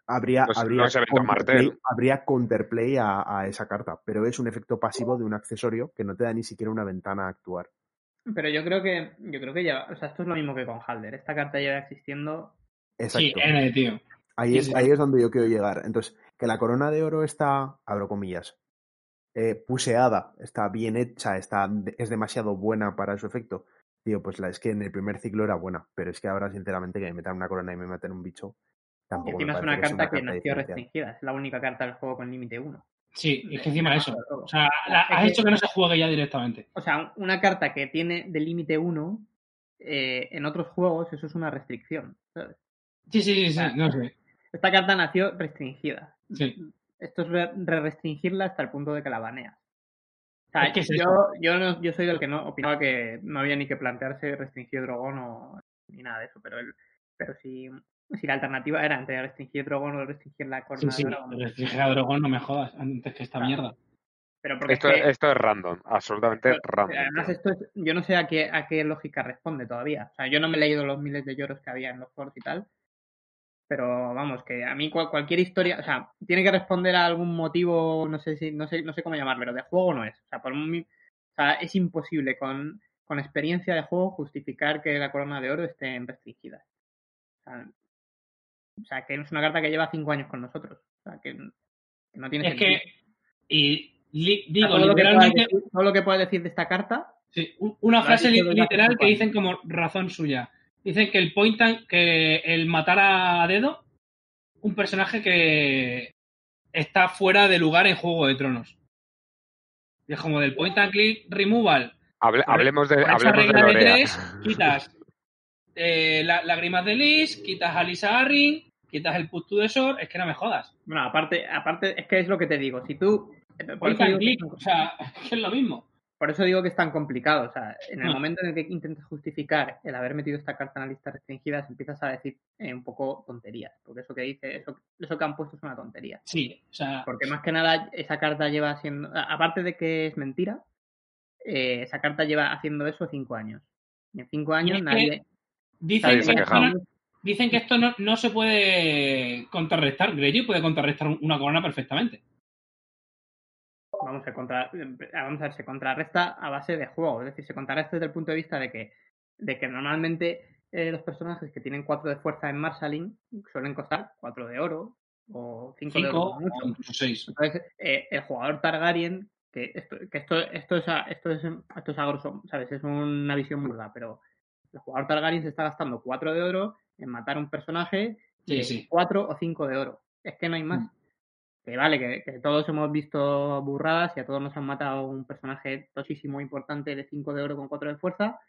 habría, Los- habría, los counterplay, habría counterplay a, a esa carta, pero es un efecto pasivo de un accesorio que no te da ni siquiera una ventana a actuar. Pero yo creo que, yo creo que ya, o sea, esto es lo mismo que con Halder. Esta carta lleva existiendo. Exacto. Sí, N, tío. Ahí, es, ahí es donde yo quiero llegar. Entonces, que la corona de oro está, abro comillas, eh, puseada, está bien hecha, está, es demasiado buena para su efecto. Tío, pues la es que en el primer ciclo era buena, pero es que ahora, sinceramente, que me metan una corona y me maten un bicho, Y tampoco me encima es una que carta que carta nació diferencial. restringida. Es la única carta del juego con límite 1. Sí, es que encima de eso. O sea, la- has que- hecho que no se juegue ya directamente. O sea, una carta que tiene de límite 1, eh, en otros juegos eso es una restricción. ¿sabes? Sí, sí, sí, sí, no sé. Esta carta nació restringida. Sí. Esto es re- re-restringirla hasta el punto de que la baneas. O sea, Es que es yo, yo, no- yo soy del que no opinaba que no había ni que plantearse restringir Drogon o ni nada de eso, pero el, pero si, si la alternativa era entre restringir Drogon o restringir la Sí, corona sí. de Drogon. Restringir a Drogon, no me jodas, antes que esta Claro. mierda. Pero porque Esto, es que- esto es random, absolutamente Pero, random. Además, esto es, yo no sé a qué, a qué lógica responde todavía. O sea, yo no me he leído los miles de lloros que había en los foros y tal. Pero vamos, que a mí cual- cualquier historia, o sea, tiene que responder a algún motivo, no sé si, no sé, no sé cómo llamarlo, pero de juego no es. O sea, por muy- o sea, es imposible con, con experiencia de juego justificar que la corona de oro esté en restringidas. O sea, o sea, que es una carta que lleva cinco años con nosotros. O sea, que, que no tiene Es que, sentido. y li- O sea, digo, todo, lo que puedas literalmente, decir, todo lo que puedes decir de esta carta sí, un- una frase literal que dicen como razón suya. Dicen que el point and- que el matar a dedo, un personaje que está fuera de lugar en Juego de Tronos. Y es como del point and click removal. Hable- hablemos de, hablemos de regla de tres, quitas eh, la- lágrimas de Lis, quitas a Lisa Arryn, quitas el Put to the Sword, es que no me jodas. Bueno, aparte, aparte, es que es lo que te digo. Si tú. Por Point and click, o sea, es lo mismo. Por eso digo que es tan complicado. O sea, en el Ah. momento en el que intentas justificar el haber metido esta carta en la lista restringida, empiezas a decir eh, un poco tonterías. Porque eso que dice, eso, eso que han puesto es una tontería. Sí, o sea, Porque más que nada, esa carta lleva siendo. Aparte de que es mentira, eh, esa carta lleva haciendo eso cinco años. Y en cinco años nadie. dicen Nadie que, esto no, dicen que esto no, no se puede contrarrestar. Greyjoy puede contrarrestar una corona perfectamente. Vamos a, contra, vamos a ver, se contrarresta a base de juego. Es decir, se contrarresta desde el punto de vista de que, de que normalmente eh, los personajes que tienen 4 de fuerza en Marshalling suelen costar 4 de oro o 5 de oro. O incluso seis. Entonces, eh, el jugador Targaryen, que esto, que esto, esto es a, esto es esto es a grosso, ¿sabes? Es una visión burda, pero el jugador Targaryen se está gastando 4 de oro en matar a un personaje Sí, de sí. 4 o 5 de oro. Es que no hay más. Que vale, que, que todos hemos visto burradas y a todos nos han matado un personaje tosísimo importante de 5 de oro con 4 de fuerza,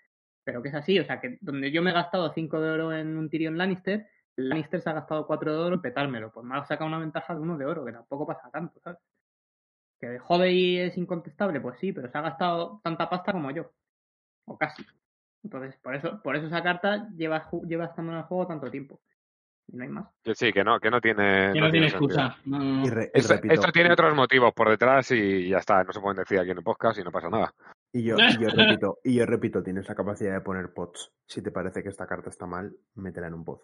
pero que es así, o sea, que donde yo me he gastado 5 de oro en un Tyrion Lannister, Lannister se ha gastado 4 de oro en petármelo, pues me ha sacado una ventaja de 1 de oro, que tampoco pasa tanto, ¿sabes? Que de y es incontestable, pues sí, pero se ha gastado tanta pasta como yo, o casi. Entonces, por eso, por eso esa carta lleva, lleva estando en el juego tanto tiempo. Y no hay más. Que sí, que no, que no tiene, Que no tiene excusa. No, no, no. Y, re- y Esto, repito, esto tiene otros motivos por detrás y ya está, no se pueden decir aquí en el podcast y no pasa nada. y yo, y yo repito, y yo repito, tienes la capacidad de poner pods. Si te parece que esta carta está mal, métela en un pod.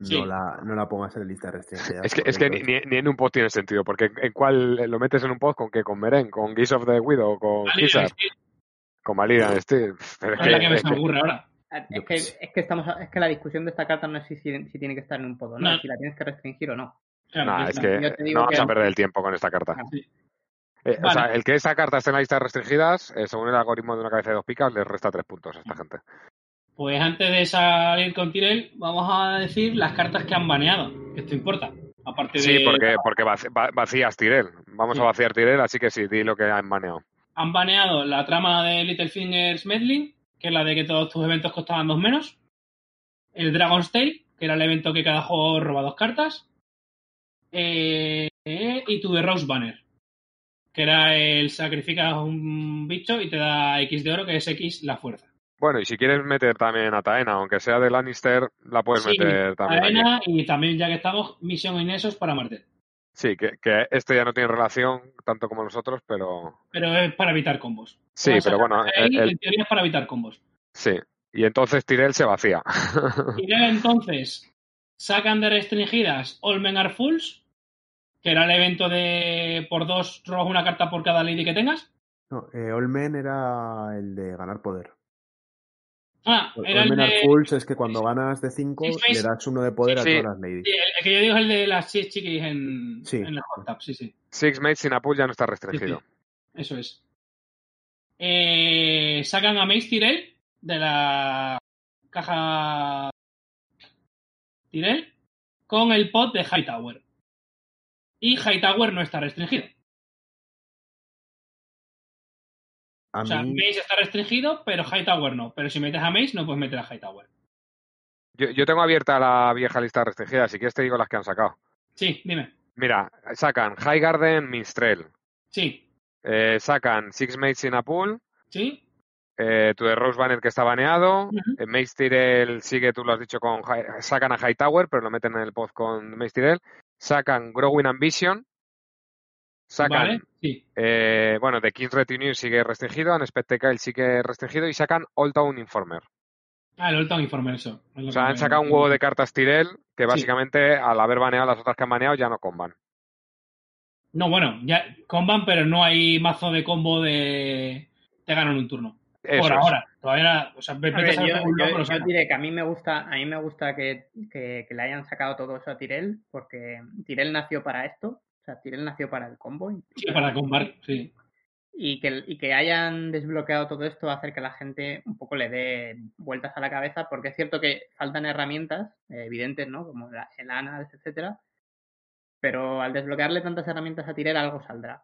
No, la, no la pongas en lista restringida. Es que, es que ni, en un pod tiene sentido, porque ¿en- ¿en cuál lo metes en un pod? ¿Con qué? ¿Con Meren? ¿Con Geese of the Widow? ¿Con que- ¿Con Maliran Steel? Pero es es la que me es ahora. Es que, es que estamos es que la discusión de esta carta no es si, si, si tiene que estar en un podo, no, No. es si la tienes que restringir o no. Claro, Nah, ya es está. que Yo te digo no vamos que- a perder el tiempo con esta carta. Ah, Sí. Eh, O sea, el que esa carta esté en la lista de restringidas, eh, según el algoritmo de una cabeza de dos picas, le resta tres puntos a esta gente. Pues antes de salir con Tyrell, vamos a decir las cartas que han baneado. que Esto importa. Aparte de. Sí, porque, porque vac- va- vacías Tirel. Vamos Sí. a vaciar Tirel, así que sí, di lo que han maneado. Han baneado la trama de Littlefingers Medley, que es la de que todos tus eventos costaban dos menos. El Dragon's Tale, que era el evento que cada juego roba dos cartas. Eh, eh, y tu The Rose Banner, que era el sacrificas un bicho y te da X de oro, que es X la fuerza. Bueno, y si quieres meter también a Taena, aunque sea de Lannister, la puedes Sí, meter también. Arena y también, ya que estamos, Misión Inesos para Marte. Sí, que, que este ya no tiene relación tanto como los otros, pero... Pero es para evitar combos. Sí, pero bueno, el- el- en teoría es para evitar combos. sí. Y entonces Tirel se vacía. Luego entonces sacan de restringidas Olmen Are Fools, que era el evento de por dos robas una carta por cada lady que tengas. No, eh, Olmen era el de ganar poder. Ah, era el de. Fools es que cuando ganas de 5 Six Face- le das uno de poder Sí, a sí. todas las ladies. sí, el, que yo digo es el de las chis chiquis en, Sí. en la hot tub, sí, sí. Six Mates sin Apul ya no está restringido. sí. Eso es. Eh, sacan a Mace Tyrell de la caja Tyrell con el pot de Hightower. Y Hightower no está restringido. A O sea, mí, Mace está restringido, pero Hightower no. Pero si metes a Mace, no puedes meter a Hightower. Yo, yo tengo abierta la vieja lista restringida, si quieres te digo las que han sacado. Sí, dime. Mira, sacan High Garden Minstrel, Sí, eh, sacan Six Mates in a Pool, sí. eh, tu de Rose Banner que está baneado, Ujú. eh, Mace Tyrell sigue, tú lo has dicho, con sacan a Hightower, pero lo meten en el pod con Mace Tyrell, sacan Growing Ambition, sacan, Vale, sí. eh, bueno, The King's Retinue sigue restringido, Unspectacle sigue restringido y sacan Old Town Informer. Ah, el Old Town Informer, eso. Es O sea, han sacado un huevo de cartas Tyrell que Sí. básicamente al haber baneado las otras que han baneado ya no comban. No, bueno, ya comban, pero no hay mazo de combo de. Te ganan un turno. Eso Por es. ahora. Todavía. O sea, ver, yo, yo- diré que a mí me gusta, a mí me gusta que, que- que le hayan sacado todo eso a Tirel, porque Tirel nació para esto, o sea, Tirel nació para el combo y, Sí, para combar, sí. y que, y que hayan desbloqueado todo esto va a hacer que la gente un poco le dé vueltas a la cabeza, porque es cierto que faltan herramientas eh, evidentes, ¿no? Como la- el ANALS, etcétera, pero al desbloquearle tantas herramientas a Tirel algo saldrá.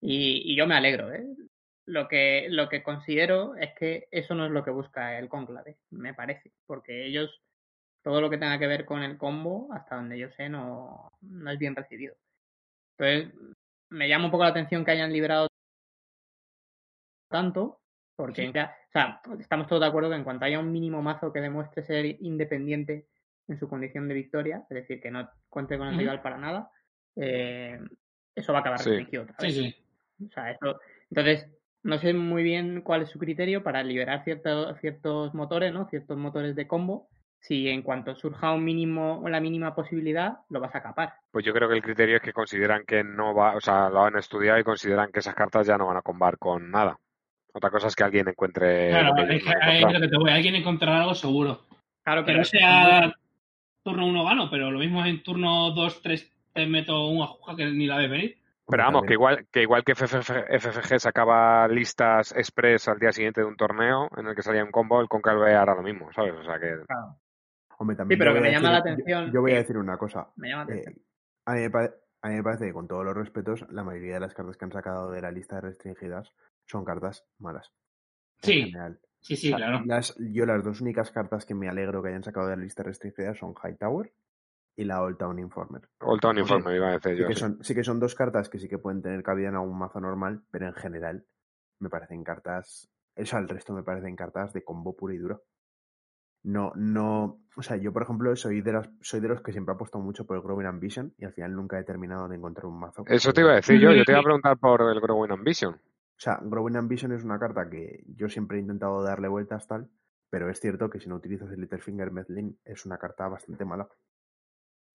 Y, y yo me alegro, ¿eh? Lo que, lo que considero es que eso no es lo que busca el conclave, me parece, porque ellos, todo lo que tenga que ver con el combo, hasta donde yo sé, no, no es bien recibido. Entonces, me llama un poco la atención que hayan liberado tanto, porque ya, o sea, estamos todos de acuerdo que en cuanto haya un mínimo mazo que demuestre ser independiente en su condición de victoria, es decir, que no cuente con el rival para nada, eh, eso va a acabar Sí. restringido otra vez. sí. O sea, eso. Entonces, no sé muy bien cuál es su criterio para liberar cierto- ciertos motores, ¿no? Ciertos motores de combo. Si en cuanto surja un mínimo o la mínima posibilidad, lo vas a capar. Pues yo creo que el criterio es que consideran que no va, o sea, lo han estudiado y consideran que esas cartas ya no van a combar con nada. Otra cosa es que alguien encuentre Claro, lo que es que ahí es lo que te voy. Alguien encontrará algo seguro. Claro, Que pero no sea turno 1 gano, pero lo mismo en turno 2, 3 te meto un ajuja que ni la ves venir. Pero vamos, que igual, que igual que FFG, FFG sacaba listas express al día siguiente de un torneo en el que salía un combo, el Concalve hará lo mismo, ¿sabes? O sea que claro, Hombre, también pero yo que voy me a llama la decir- atención Yo, voy a decir una cosa. me llama la Eh, atención. a, mí me pare- a mí me parece que con todos los respetos, la mayoría de las cartas que han sacado de la lista de restringidas son cartas malas. en Sí. general. Sí, sí, O sea, claro. las- yo las dos únicas cartas que me alegro que hayan sacado de la lista restringida son Hightower y la Old Town Informer. Old Town Oye, Informe iba a decir Sí yo. que, sí. son, sí que son dos cartas que sí que pueden tener cabida en algún mazo normal, pero en general me parecen cartas. Eso al resto me parecen cartas de combo puro y duro. No, no. O sea, yo por ejemplo soy de las, soy de los que siempre he apostado mucho por el Growing Ambition y al final nunca he terminado de encontrar un mazo. Eso te iba a decir yo, yo te iba a preguntar por el Growing Ambition. O sea, Growing Ambition es una carta que yo siempre he intentado darle vueltas tal, pero es cierto que si no utilizas el Littlefinger Medlin es una carta bastante mala.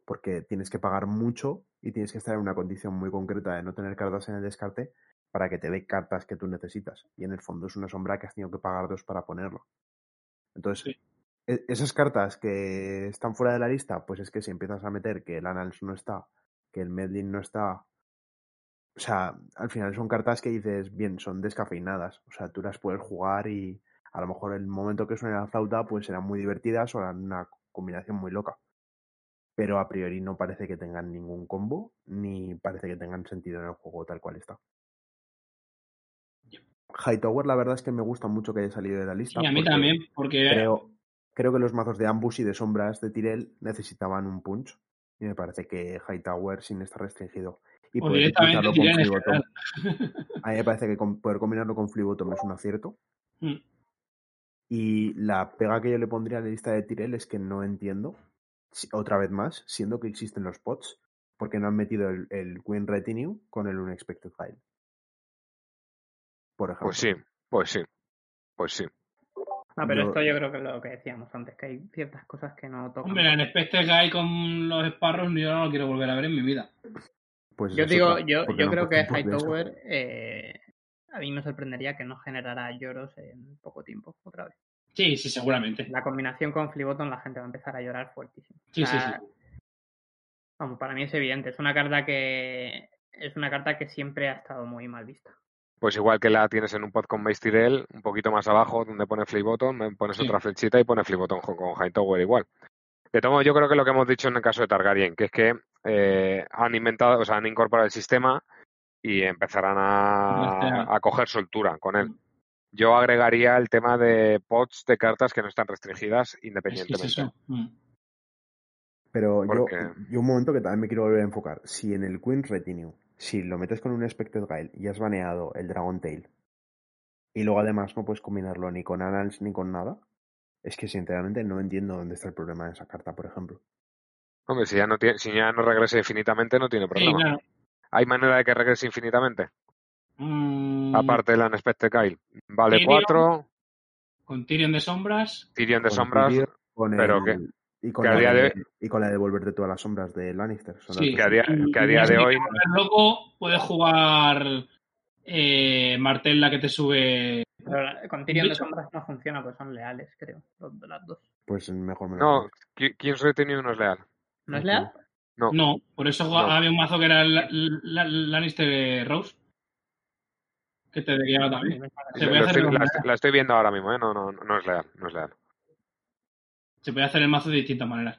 Porque tienes que pagar mucho y tienes que estar en una condición muy concreta de no tener cartas en el descarte para que te dé cartas que tú necesitas. Y en el fondo es una sombra que has tenido que pagar dos para ponerlo. Entonces, Sí. E- esas cartas que están fuera de la lista, pues es que si empiezas a meter que el Annals no está, que el Medlin no está, o sea, al final son cartas que dices, bien, son descafeinadas. O sea, tú las puedes jugar y a lo mejor el momento que suene la flauta, pues serán muy divertidas o harán una combinación muy loca. Pero a priori no parece que tengan ningún combo, ni parece que tengan sentido en el juego tal cual está. Hightower, la verdad es que me gusta mucho que haya salido de la lista. Sí, a mí también, porque Creo, creo que los mazos de ambush y de sombras de Tyrell necesitaban un punch. Y me parece que Hightower sin estar restringido. Y o poder utilizarlo con general. A mí me parece que con- poder combinarlo con Fleabottom es un acierto. Mm. Y la pega que yo le pondría a la lista de Tyrell es que no entiendo, otra vez más, siendo que existen los pots, porque no han metido el, el Queen Retinue con el Unexpected File. Por ejemplo. Pues sí, pues sí, pues sí. Ah, pero Yo- esto yo creo que es lo que decíamos antes, que hay ciertas cosas que no tocan. Hombre, en Spectre Guy con los esparros yo no lo quiero volver a ver en mi vida. Pues Yo digo, yo, yo no creo que. Hightower eh, a mí me sorprendería que no generara lloros en poco tiempo, otra vez. Sí, sí, seguramente. La combinación con Fliboton la gente va a empezar a llorar fuertísimo. Sí, O sí, sí. Vamos, para mí es evidente, es una carta que es una carta que siempre ha estado muy mal vista. Pues igual que la tienes en un pod con Mace Tyrell, un poquito más abajo, donde pone Flip Button, pones Sí. otra flechita y pone Flip Button con, con Hightower igual. De todo modo, yo creo que lo que hemos dicho en el caso de Targaryen, que es que eh, han inventado, o sea, han incorporado el sistema y empezarán a, coger soltura con él. yo agregaría el tema de pots de cartas que no están restringidas Es que es independientemente. eso. Mm. Pero yo, yo un momento que también me quiero volver a enfocar. Si en el Queen Retinue, si lo metes con un Expected Guile y has baneado el Dragon Tail, y luego además no puedes combinarlo ni con Annals ni con nada, es que sinceramente no entiendo dónde está el problema de esa carta, por ejemplo. Hombre, si ya no tiene, si ya no regresa infinitamente, no tiene Sí, problema. claro. ¿Hay manera de que regrese infinitamente? Mm, Aparte del Unexpected Kyle. Vale Tyrion. 4, Con Tyrion de sombras. Tyrion de Con sombras, Tyrion, con pero el- que- y con que la de, de- y con la de devolverte todas las sombras de Lannister. Son Sí. las que a día, que a día de si hoy vuelves loco, puedes jugar eh, Martel, la que te sube. Pero la- con Tyrion de sombras no funciona, pues son leales, creo. las dos. Pues mejor me No, King's Retinue no es leal. ¿No es leal? No. No, por eso No. había un mazo que era la, la- Lannister Rose. Que te guiaba también. Hacer estoy- la estoy viendo ahora mismo, ¿eh? No, no, no es leal, no es leal. Se puede hacer el mazo de distintas maneras.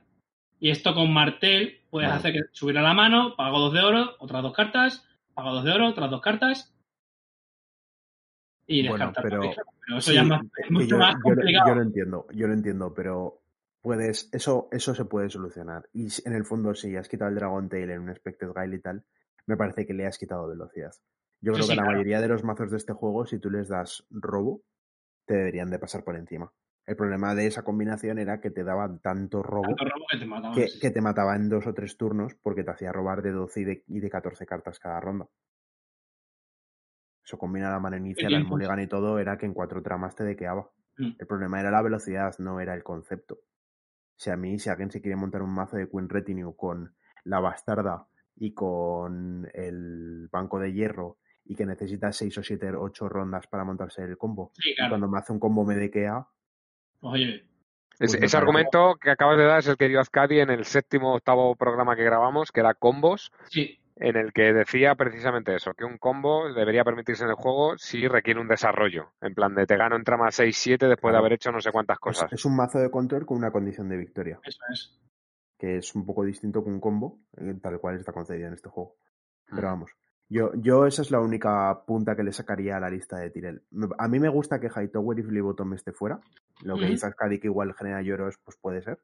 Y esto con Martel puedes Vale. hacer que subir a la mano, pago dos de oro, otras dos cartas, pago dos de oro, otras dos cartas. Y Bueno, descartar. pero- eso Sí, ya es, más- mucho yo, más complicado. yo lo entiendo, yo lo entiendo, pero puedes, eso, eso se puede solucionar. Y en el fondo, si has quitado el Dragon Tail en un Expected Guile y tal, me parece que le has quitado velocidad. Yo Sí, creo sí, que la claro. mayoría de los mazos de este juego, si tú les das robo, te deberían de pasar por encima. El problema de esa combinación era que te daban tanto robo Tanto robo que te mataban. que, sí. que te mataba en dos o tres turnos porque te hacía robar de 12 y de, y de 14 cartas cada ronda. Eso combina la mano inicial, el mulligan y todo, era que en cuatro tramas te dequeaba. Mm. El problema era la velocidad, no era el concepto. Si a mí, si alguien se quiere montar un mazo de Queen Retinue con la bastarda y con el banco de hierro y que necesita 6 o 7 o 8 rondas para montarse el combo, Sí, y claro. cuando me hace un combo me dequea, oye, Ese, Pues ese argumento que acabas de dar es el que dio Azcadi en el séptimo octavo programa que grabamos, que era combos, sí, en el que decía precisamente eso, que un combo debería permitirse en el juego si requiere un desarrollo. En plan de te gano en trama 6-7 después de haber hecho no sé cuántas es, cosas. es un mazo de control con una condición de victoria, eso es. que es un poco distinto que un combo, eh, tal cual está concedido en este juego. Pero Mm. vamos, yo, yo esa es la única punta que le sacaría a la lista de Tyrell. A mí me gusta que Hightower y Flibottom esté fuera. Lo que dice Azcadi que igual genera lloros, pues puede ser.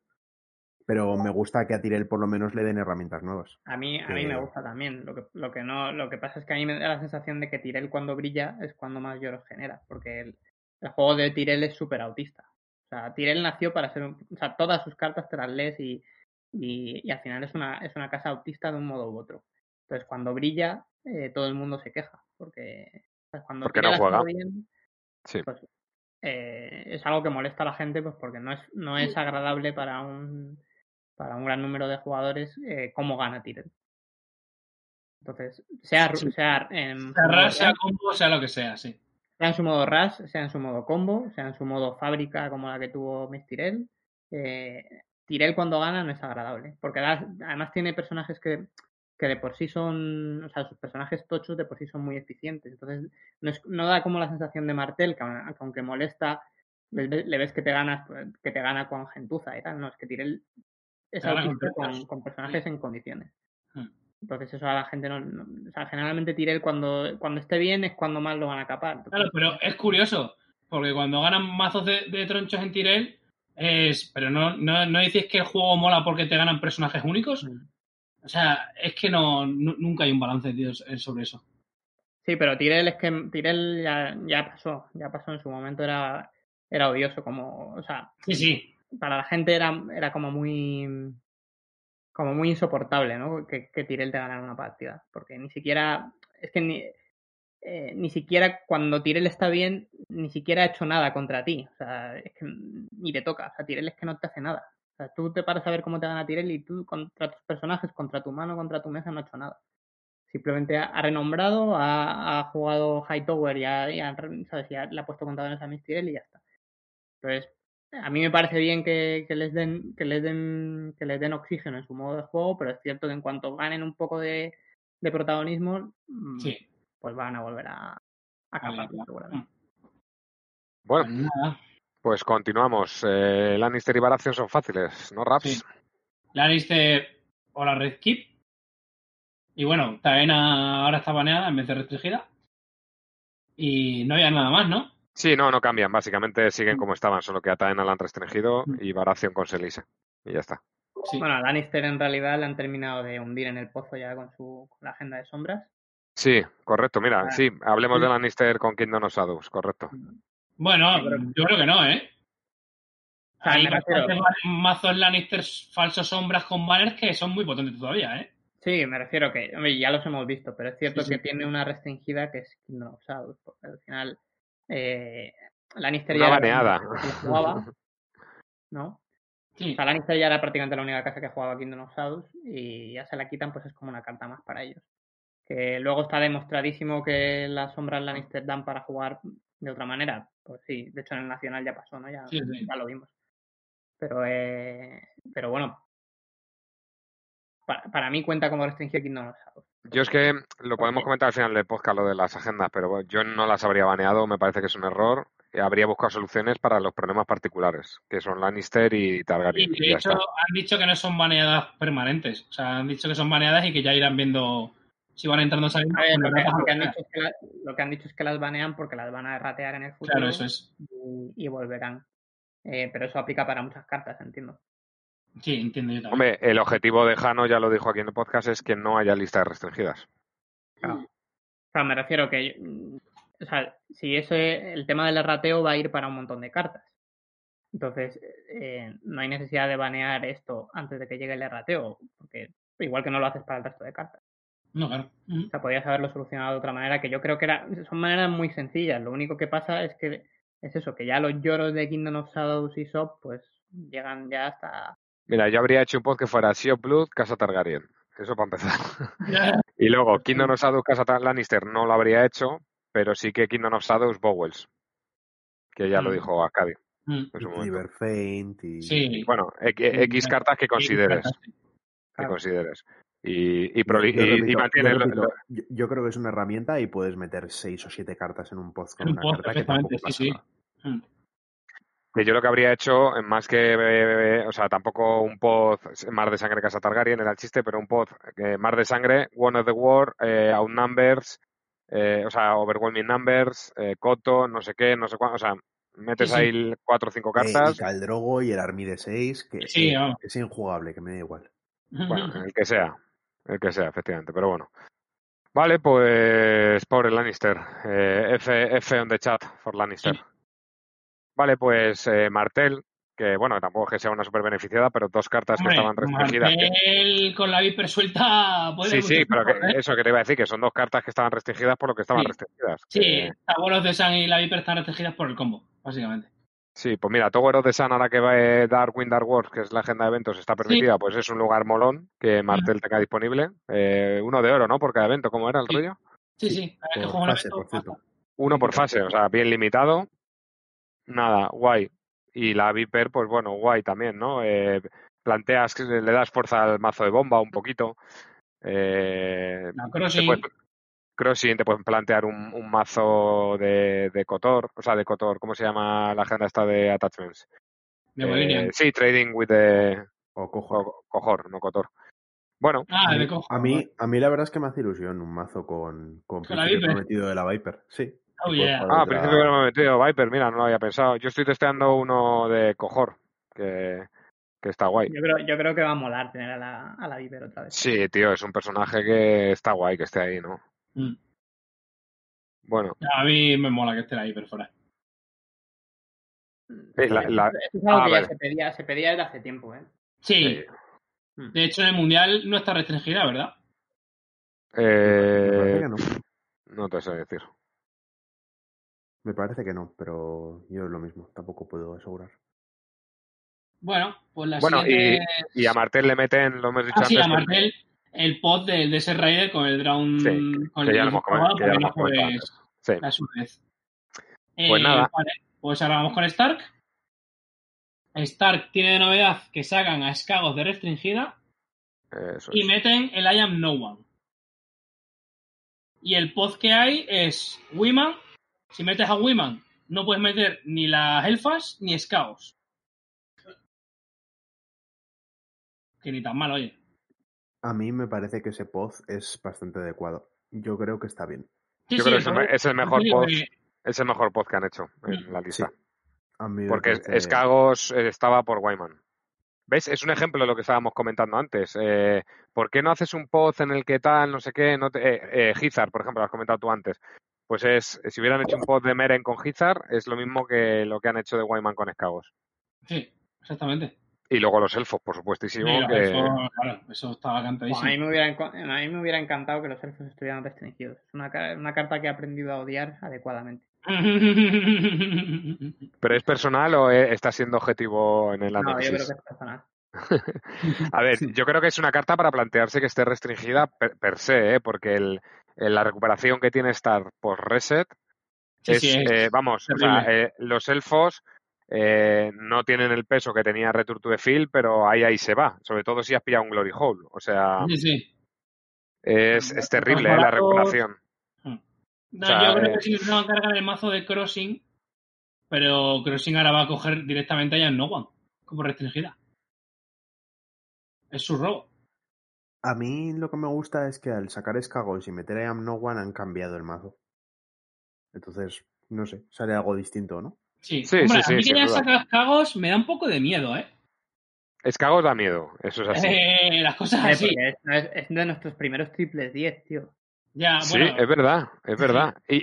Pero me gusta que a Tyrell por lo menos le den herramientas nuevas. A mí, a Que- mí me gusta también. Lo que, lo que no, lo que pasa es que a mí me da la sensación de que Tyrell cuando brilla es cuando más lloros genera, porque el, el juego de Tyrell es súper autista. O sea, Tyrell nació para ser un, o sea, todas sus cartas te las lees y, y, y al final es una, es una casa autista de un modo u otro. Entonces cuando brilla, eh, todo el mundo se queja, porque sea, cuando Porque no juega. bien, Sí. pues eh, es algo que molesta a la gente, pues porque no es, no es agradable para un para un gran número de jugadores eh, cómo gana Tyrell. Entonces, sea, Sí. sea en Sea rush, sea combo, sea lo que sea, sí. sea en su modo rush, sea en su modo combo, sea en su modo fábrica como la que tuvo Miss Tyrell, eh, Tyrell cuando gana no es agradable, porque además tiene personajes que, que de por sí son, o sea, sus personajes tochos de por sí son muy eficientes, entonces no, es- no da como la sensación de Martel, que aun- aunque molesta, le, ve- le ves que te ganas, pues, que te gana con gentuza y tal, no, es que Tyrell es autista con, personajes en condiciones. Hmm. Entonces eso a la gente no, no- o sea, generalmente Tyrell cuando, cuando esté bien es cuando más lo van a capar. Entonces, Claro, pero es curioso, porque cuando ganan mazos de, de tronchos en Tirel, es. Pero no, no, no dices que el juego mola porque te ganan personajes únicos. Mm. O sea, es que no, nu- nunca hay un balance, tío, sobre eso. Sí, pero Tyrell es que Tyrell ya, ya pasó, ya pasó en su momento, era, era odioso, como, o sea, Sí, sí. para la gente era, era como muy como muy insoportable, ¿no? Que, que Tyrell te ganara una partida. Porque ni siquiera, es que ni, eh, ni siquiera cuando Tyrell está bien, ni siquiera ha hecho nada contra ti. O sea, es que ni te toca. O sea, Tyrell es que no te hace nada. O sea, tú te paras a ver cómo te gana Tyrell y tú contra tus personajes, contra tu mano, contra tu mesa, no ha hecho nada. Simplemente ha, ha renombrado, ha, ha jugado Hightower y, ha, y ha, ¿sabes? Y ha- le ha puesto contadores a Miss Tyrell y ya está. Entonces, a mí me parece bien que, que les den que les den que les den oxígeno en su modo de juego, pero es cierto que en cuanto ganen un poco de, de protagonismo, mm, Sí. pues van a volver a, a claro. seguramente. Bueno, Pues nada. Pues continuamos. Eh, Lannister y Baratheon son fáciles, ¿no, Raps? Sí. Lannister o la Red Keep. Y bueno, Taena ahora está baneada en vez de restringida. Y no había nada más, ¿no? Sí, no, no cambian. Básicamente Mm. siguen como estaban, solo que Ataena la han restringido y Baratheon con Selise. Y ya está. Sí. Bueno, a Lannister en realidad le han terminado de hundir en el pozo ya con su con la agenda de sombras. Sí, correcto. Mira, Ah. sí, hablemos Sí. de Lannister con Kingdom of Shadows, correcto. Bueno, Yo creo- yo creo que no, ¿eh? O sea, Hay me refiero- bastantes ma- mazos Lannister falsos sombras con banners que son muy potentes todavía, ¿eh? Sí, me refiero que, hombre, ya los hemos visto, pero es cierto Sí, sí. que tiene una restringida que es Kingdom of Shadows, porque al final eh, Lannister Una ya era baneada. que jugaba, ¿no? Sí. O sea, Lannister ya era prácticamente la única casa que jugaba Kingdom of Shadows y ya se la quitan, pues es como una carta más para ellos. Que luego está demostradísimo que las sombras Lannister dan para jugar de otra manera. Pues sí, de hecho en el Nacional ya pasó, ¿no? Ya, Sí, sí. ya lo vimos. Pero, eh, pero bueno, para, para mí cuenta como restringido Kingdom of Shadows. Yo es que lo podemos comentar al final del podcast, lo de las agendas, pero bueno, yo no las habría baneado, me parece que es un error. y Habría buscado soluciones para los problemas particulares, que son Lannister y Targaryen. y de ya hecho, está. han dicho que no son baneadas permanentes. O sea, han dicho que son baneadas y que ya irán viendo si van entrando saliendo. A ver, lo, que, lo que han dicho es que la- lo que han dicho es que las banean porque las van a ratear en el futuro Claro, eso es. y, y volverán. Eh, pero eso aplica para muchas cartas, entiendo. Sí, entiendo yo también. Hombre, el objetivo de Jano, ya lo dijo aquí en el podcast, es que no haya listas restringidas. Claro. O sea, me refiero que. mm, O sea, si ese, el tema del rateo va a ir para un montón de cartas. Entonces, eh, no hay necesidad de banear esto antes de que llegue el rateo, porque igual que no lo haces para el resto de cartas. No, claro. O sea, podías haberlo solucionado de otra manera, que yo creo que era, son maneras muy sencillas. Lo único que pasa es que es eso, que ya los lloros de Kingdom of Shadows y Sop, pues llegan ya hasta. Mira, yo habría hecho un pod que fuera Sea of Blood, Casa Targaryen. Eso para empezar. Y luego, Kingdom of Shadows, Casa Lannister no lo habría hecho, pero sí que Kingdom of Shadows, Bowells. Que ya lo Mm. dijo Arcadi Mm. y... Sí. Bueno, X, X cartas que consideres. Que Claro. consideres. Y, y, y- y mantiene yo el- repito, yo- yo creo que es una herramienta y puedes meter seis o siete cartas en un post con un una post, carta que tampoco pasa sí. Mm. Que yo lo que habría hecho, en más que, eh, o sea, tampoco un pod Mar de Sangre Casa Targaryen era el chiste, pero un pod eh, Mar de Sangre, One of the War, eh, Outnumbers, eh, o sea, Overwhelming Numbers, eh, Coto, no sé qué, no sé cuánto, o sea, metes Sí, sí. ahí cuatro o cinco Eh, cartas, Caldrogo y el Army de 6, que, Sí, eh, que es injugable, que me da igual. bueno, el que sea, el que sea, efectivamente, pero bueno. Vale, pues pobre Lannister, eh, F, F on the chat for Lannister. Sí. Vale, pues eh, Martel, que bueno, tampoco es que sea una super beneficiada, pero dos cartas Hombre, que estaban restringidas. que- Martel con la viper suelta puede Sí, sí, pero que, ¿eh? eso que te iba a decir, que son dos cartas que estaban restringidas por lo que estaban Sí. restringidas. Sí, que- Taboros de San y la viper están restringidas por el combo, básicamente. Sí, pues mira, Tower of the Sun, ahora que va a Dark Dark Wars, que es la agenda de eventos, está permitida, pues es un lugar molón que Martel tenga disponible. Eh, uno de oro, ¿no? Por cada evento, ¿cómo era el Sí. rollo? Sí, Sí, sí, por fase, por cierto. Uno por fase, o sea, bien limitado. Nada, guay. Y la Viper, pues bueno, guay también, ¿no? Eh, planteas, que le das fuerza al mazo de bomba un poquito. Eh, La te crossing, puedes- Crossing, te pueden plantear un, un mazo de, de Cotor, o sea, de Cotor, ¿cómo se llama la agenda esta de attachments? de. Eh, sí, Trading with the O cojo. Co- Cojor, no Cotor. Bueno, ah, a, de mí, cojo. a, mí, a mí la verdad es que me hace ilusión un mazo con, con, ¿Con la Viper? prometido de la Viper. Sí. Oh, que puedes yeah. ah, principio que no me he metido, Viper, mira, no lo había pensado. Yo estoy testeando uno de Cojor, que, que está guay. Yo creo, yo creo que va a molar tener a la, a la Viper otra vez. Sí, tío, es un personaje que está guay que esté ahí, ¿no? Mm. Bueno, A mí me mola que esté fuera. eh, la- la- Esto es algo Ah, que vale. ya se pedía, se pedía desde hace tiempo, ¿eh? Sí, eh, de hecho en el mundial no está restringida, ¿verdad? Me parece eh, que no. no te sé decir. Me parece que no, pero yo es lo mismo. Tampoco puedo asegurar. Bueno, pues la Bueno, siguiente es- Y a Martel le meten, lo hemos dicho Ah, sí, antes, a Martel, el pod del de ese Raider con el Drown. Sí, con el hemos comentado juegues Sí. a su vez. Pues nada. Vale, pues ahora vamos con Stark. Stark tiene de novedad que sacan a Skagos de restringida Eso y es. meten el I am no one. Y el pod que hay es Wiman. Si metes a Wiman, no puedes meter ni las elfas ni Skagos. Que ni tan mal, oye. A mí me parece que ese poz es bastante adecuado. Yo creo que está bien. Sí, Yo sí, creo que es el, es mejor pod. que Es el mejor pod que han hecho en Mm. la lista. A mí Porque parece- Escagos eh, estaba por Wyman. ¿Ves? Es un ejemplo de lo que estábamos comentando antes. Eh, ¿Por qué no haces un pod en el que tal, no sé qué? No te, eh, eh, Gizar, por ejemplo, lo has comentado tú antes. Pues es, si hubieran hecho un pod de Meren con Gizar, es lo mismo que lo que han hecho de Wyman con Escagos. Sí, exactamente. Y luego los elfos, por Sí, supuestísimo. lo- que... eso, claro, eso estaba Bueno, cantadísimo. a, mí me hubiera, enco- a mí me hubiera encantado que los elfos estuvieran restringidos. Es una, una carta que he aprendido a odiar adecuadamente. ¿Pero es personal o eh, está siendo objetivo en el No, yo creo análisis? que es personal. A ver, yo creo que es una carta para plantearse que esté restringida per, per se, ¿eh? porque el, el- la recuperación que tiene Star post reset Sí, es, sí, es eh, vamos, o sea, eh, los elfos eh, no tienen el peso que tenía Return to the Field, pero ahí ahí se va, sobre todo si has pillado un Glory Hole, o sea, Sí, sí. es, es terrible ¿eh? la. No, O sea, yo creo que sí no cargan el mazo de Crossing, pero Crossing ahora va a coger directamente a Jan No One como restringida. Es su robo. A mí lo que me gusta es que al sacar Escagos y meter a No One han cambiado el mazo. Entonces, no sé, sale algo distinto, ¿no? Sí, Sí, Hombre, sí, a mí sí, que ya sacas cagos me da un poco de miedo, ¿eh? Escagos da miedo, eso es así. Eh, las cosas así. es, es- es de nuestros primeros triples 10, tío. Ya, Sí, es verdad, es verdad. Y,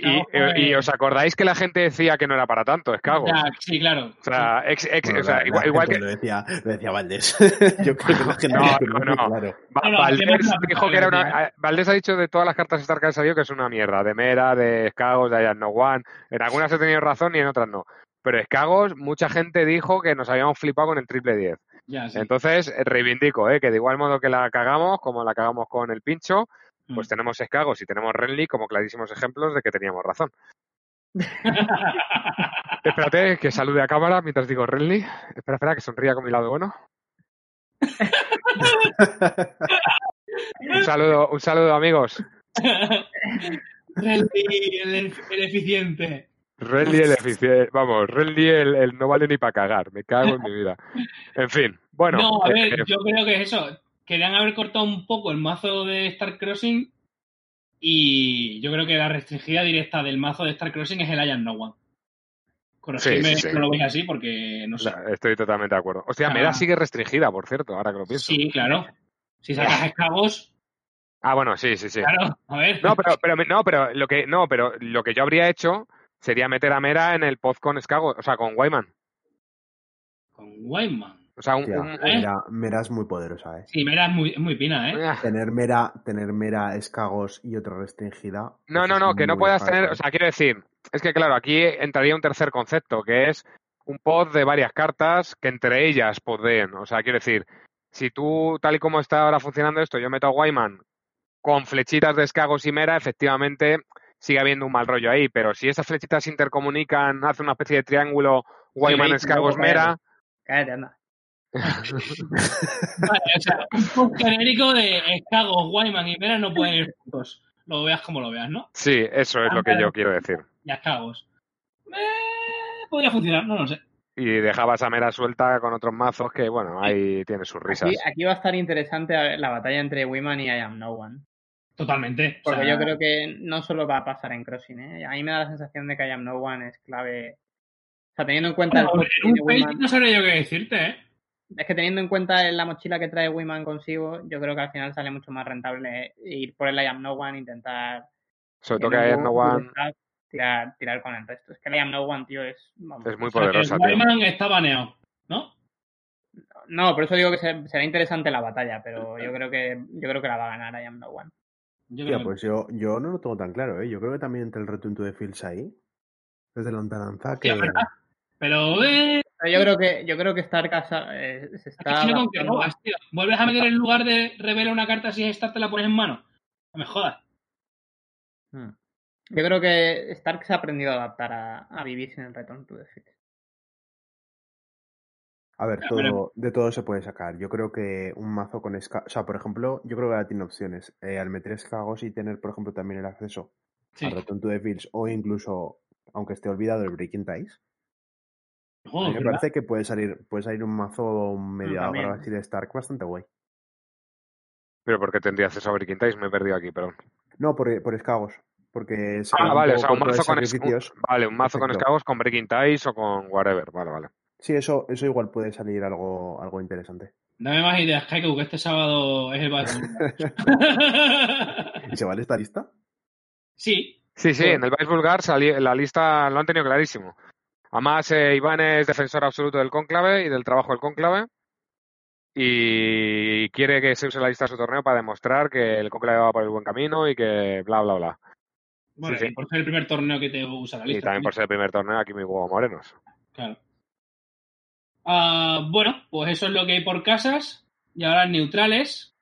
y- os acordáis que la gente decía que no era para tanto, Escagos. ya, sí, claro. O sea, ex- ex- Bueno, o sea, la- la igual, igual que Lo decía, lo decía Valdés. Yo creo que la gente No, lo tiene no, muy no. claro. Va- No, no, Valdés dijo que era una. eh, Valdés ha dicho de todas las cartas Star que han salido que es una mierda. De Mera, de Escagos, de Ayan No One. En algunas he tenido razón y en otras no. Pero Escagos, mucha gente dijo que nos habíamos flipado con el triple 10. Ya, sí. Entonces, reivindico, ¿eh? que de igual modo que la cagamos, como la cagamos con el pincho, pues Mm. tenemos Escagos y tenemos Renly como clarísimos ejemplos de que teníamos razón. Espérate, que salude a cámara mientras digo Renly. Espera, espera, que sonría con mi lado bueno. Un saludo, un saludo, amigos. Renly, el, el eficiente. Renly el eficiente. Vamos, Renly el, el no vale ni para cagar. Me cago en mi vida. En fin, bueno. no, a eh, ver, eh, yo creo que es eso. Querían haber cortado un poco el mazo de Star Crossing y yo creo que la restringida directa del mazo de Star Crossing es el Ayan No One. Corregidme Sí, sí, no lo veis así porque no sé. la- estoy totalmente de acuerdo. Hostia, Ah. Mera sigue restringida, por cierto, ahora que lo pienso. Sí, claro. Si sacas escagos, Ah, bueno, sí, sí, sí. claro, a ver. No, pero, pero, no, pero lo que, no, pero lo que yo habría hecho sería meter a Mera en el pod con Escago, o sea, con Wyman. Con Wyman. O sea, un, un- Mera, Mera es muy poderosa, ¿eh? Sí, Mera es muy, es muy pina, ¿eh? Tener Mera, tener Mera, Escagos y otra restringida. No, no, no, que no puedas tener, o sea, quiero decir, es que claro, aquí entraría un tercer concepto, que es un pod de varias cartas que entre ellas podeen. O sea, quiero decir, si tú, tal y como está ahora funcionando esto, yo meto a Wyman con flechitas de escagos y mera, efectivamente sigue habiendo un mal rollo ahí, pero si esas flechitas se intercomunican, hace una especie de triángulo escagos, luego, mera, Cállate, anda. Vale, o sea, un post genérico de escagos, Wyman y Mera no pueden ir juntos. Lo veas como lo veas, ¿no? sí, eso es lo que yo quiero decir. Y escagos. Eh, podría funcionar, no lo sé. Y dejabas a mera suelta con otros mazos que, bueno, ahí tiene sus risas. Aquí, aquí va a estar interesante a ver, la batalla entre Wiman y I Am No One. Totalmente. O Porque sea, yo creo que no solo va a pasar en Crossing, ¿eh? A mí me da la sensación de que I Am No One es clave. O sea, teniendo en cuenta bueno, el en un Wiman- no sabría yo qué decirte, ¿eh? es que teniendo en cuenta la mochila que trae Wiman consigo, yo creo que al final sale mucho más rentable ir por el I Am No One, intentar Sobre todo que hay no one, tirar, tirar con el resto. Es que el I Am No One, tío, es. vamos. es muy O sea, poderosa, tío. Wyman está baneado, ¿no? No, por eso digo que se- será interesante la batalla, pero yo creo que yo creo que la va a ganar I Am No One. Yo pues yo, yo no lo tengo tan claro, ¿eh? Yo creo que también entre el Return to the Fields ahí, desde la lontananza, que... Eh, Pero yo creo que yo creo que Stark casa- eh, se es está que robas, tío. Vuelves a meter en lugar de revela una carta si esta te la pones en mano. No me jodas. Hmm. Yo creo que Stark se ha aprendido a adaptar a, a vivir sin el Return to the Field. A ver, todo, de todo se puede sacar. Yo creo que un mazo con escagos... O sea, por ejemplo, yo creo que ahora tiene opciones. Eh, al meter escagos y tener, por ejemplo, también el acceso Sí. a Return to the Fields o incluso, aunque esté olvidado, el Breaking Ties. A mí me ¿verdad? parece que puede salir, puede salir un mazo medio también. Galaxy de Stark bastante guay. Pero porque tendría acceso a Breaking Ties, me he perdido aquí, perdón. No, por, por escagos. Porque Ah, vale, o poco sea, un mazo con es- sacrificios. Vale, un mazo con esclavos con Breaking Ties o con whatever. Vale, vale. Sí, eso, eso igual puede salir algo, algo interesante. Dame más ideas, Kaiku, que este sábado es el. ¿Y se vale esta lista? sí, Sí, sí, en el Vice Vulgar sali- la lista lo han tenido clarísimo. Además, eh, Iván es defensor absoluto del cónclave y del trabajo del cónclave. Y quiere que se use la lista de su torneo para demostrar que el cónclave va por el buen camino y que bla, bla, bla. bueno, Sí, sí. y por ser el primer torneo que te usa la Y lista. también por ser el primer torneo aquí mi huevo morenos. Claro. Ah, bueno, pues eso es lo que hay por casas. Y ahora en neutrales.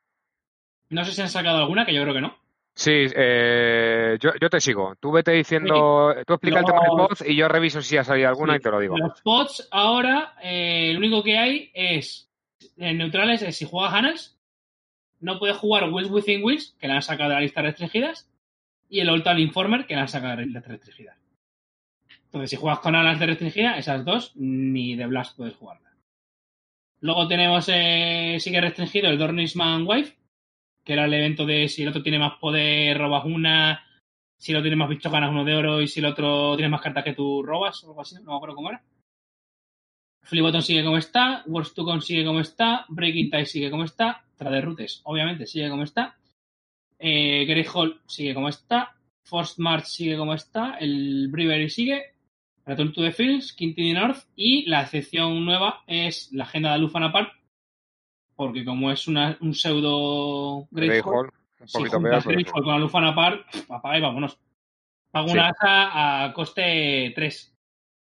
No sé si han sacado alguna, que yo creo que no. Sí, eh, yo, yo te sigo. Tú vete diciendo, tú explica el tema del Los- pod y yo reviso si ha salido alguna Sí. y te lo digo. Los pots ahora, eh, lo único que hay es. En neutrales, es si juegas Annals, no puedes jugar Wheels Within Wheels, que la han sacado de la lista de restringidas, y el Old Town Informer, que la han sacado de la lista restringida. Entonces, si juegas con Annals de restringida, esas dos, ni de Blast puedes jugarla. Luego tenemos, eh, sigue restringido el Dornisman Wife, que era el evento de si el otro tiene más poder, robas una, si el otro tiene más bichos, ganas uno de oro, y si el otro tiene más cartas que tú robas, o algo así, no me acuerdo cómo era. Fliboton sigue como está, Wars 2 sigue como está, Breaking Tie sigue como está, Trader Rutes obviamente sigue como está, eh, Grey Hall sigue como está, Forced March sigue como está, el Brewery sigue, Return to the Fields, Quintini North y la excepción nueva es la agenda de Lufan Park, porque como es una, un pseudo Grey Hall, un si juntas peor. Hall con la Lufan Park, apaga y vámonos. Pago Sí. una asa a coste 3.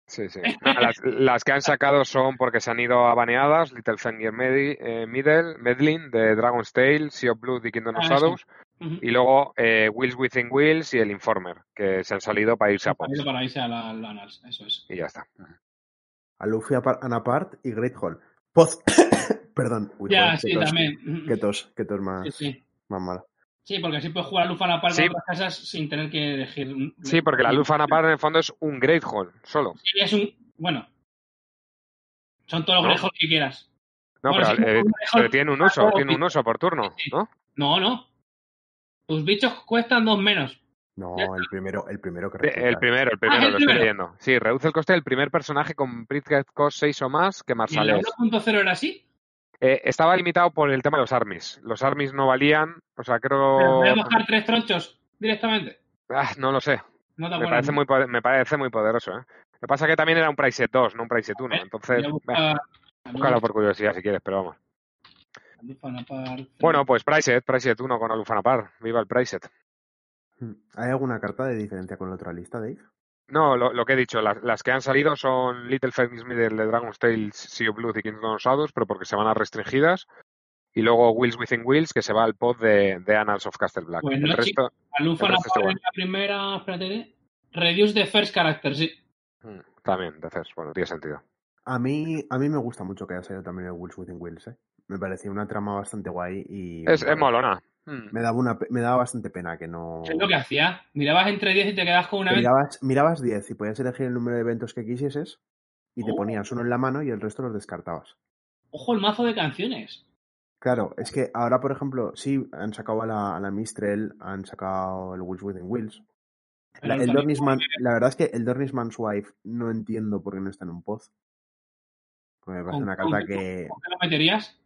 Sí, sí. Las, las que han sacado son porque se han ido a baneadas, Littlefinger Medi, eh, Middle, Medlin, de Dragon's Tale, Sea of Blood y Kingdom of Ah, Shadows, Y luego eh, Wheels Within Wheels y el Informer, que se han salido para irse a Pops. para irse a la, la Annals, eso es. Y ya está. A Luffy Apar- Anapart y Great Hall. Poz. Perdón. Uy, ya, joder, sí, tos, también. Qué tos, qué tos más, Sí, sí. más mala. Sí, porque así puedes jugar a Lufan Park Sí. en otras casas sin tener que elegir. un- Sí, porque la Lufan Apart en el fondo es un Great Hall, solo. Sí, es un. Bueno. Son todos los ¿No? Grey Hall que quieras. No, Bueno, pero, sí, eh, pero tiene un uso, tiene un uso por turno, Sí. ¿no? No, no. Tus bichos cuestan dos menos. No, el primero, el primero que El primero, el Ah, primero, el lo estoy leyendo. Sí, reduce el coste del primer personaje con Pritzker Cost 6 o más que ¿Y en la Marsales. 1.0 era así? Eh, estaba limitado por el tema de los armies. Los armies no valían, o sea, ¿Pero creo... ¿Puedes bajar tres tronchos directamente? Ah, no lo sé. No Me parece, muy, me parece muy poderoso, ¿eh? Lo que pasa es que también era un price set 2, no un price set 1. Eh, Entonces, a a búscalo por curiosidad si quieres, pero vamos. Bueno, pues price set, price set 1 con Alufanapar. Viva el price set. Hmm. ¿Hay alguna carta de diferencia con la otra lista, Dave? No, lo, lo que he dicho, las, las que han salido son Little Phoenix Middle de Dragon's Tale, Sea of Blood y Kingdom of Shadows, pero porque se van a restringidas. Y luego Wheels Within Wheels, que se va al pod de, de Annals of Castle Black. Pues el no, el resto está en la primera. Espérate. Reduce the first character, sí. mm, también, de hacer, bueno, tiene sentido. A mí, a mí me gusta mucho que haya salido también el Wheels Within Wheels, ¿eh? Me parecía una trama bastante guay y... Es, es molona. Mm. Me daba, una, me daba bastante pena que no... Es lo que hacía. Mirabas entre 10 y te quedas con una vez. Mirabas, mirabas 10 y podías elegir el número de eventos que quisieses y te Oh. ponías uno en la mano y el resto los descartabas. Ojo el mazo de canciones. Claro, es que ahora, por ejemplo, sí, han sacado a la, a la Mistrel, han sacado el Wheels Within Wheels. La, el Dornisman, la verdad es que el Dornisman's Wife no entiendo por qué no está en un poz. Porque me parece ¿Con- una carta qué- que... ¿Con qué lo meterías?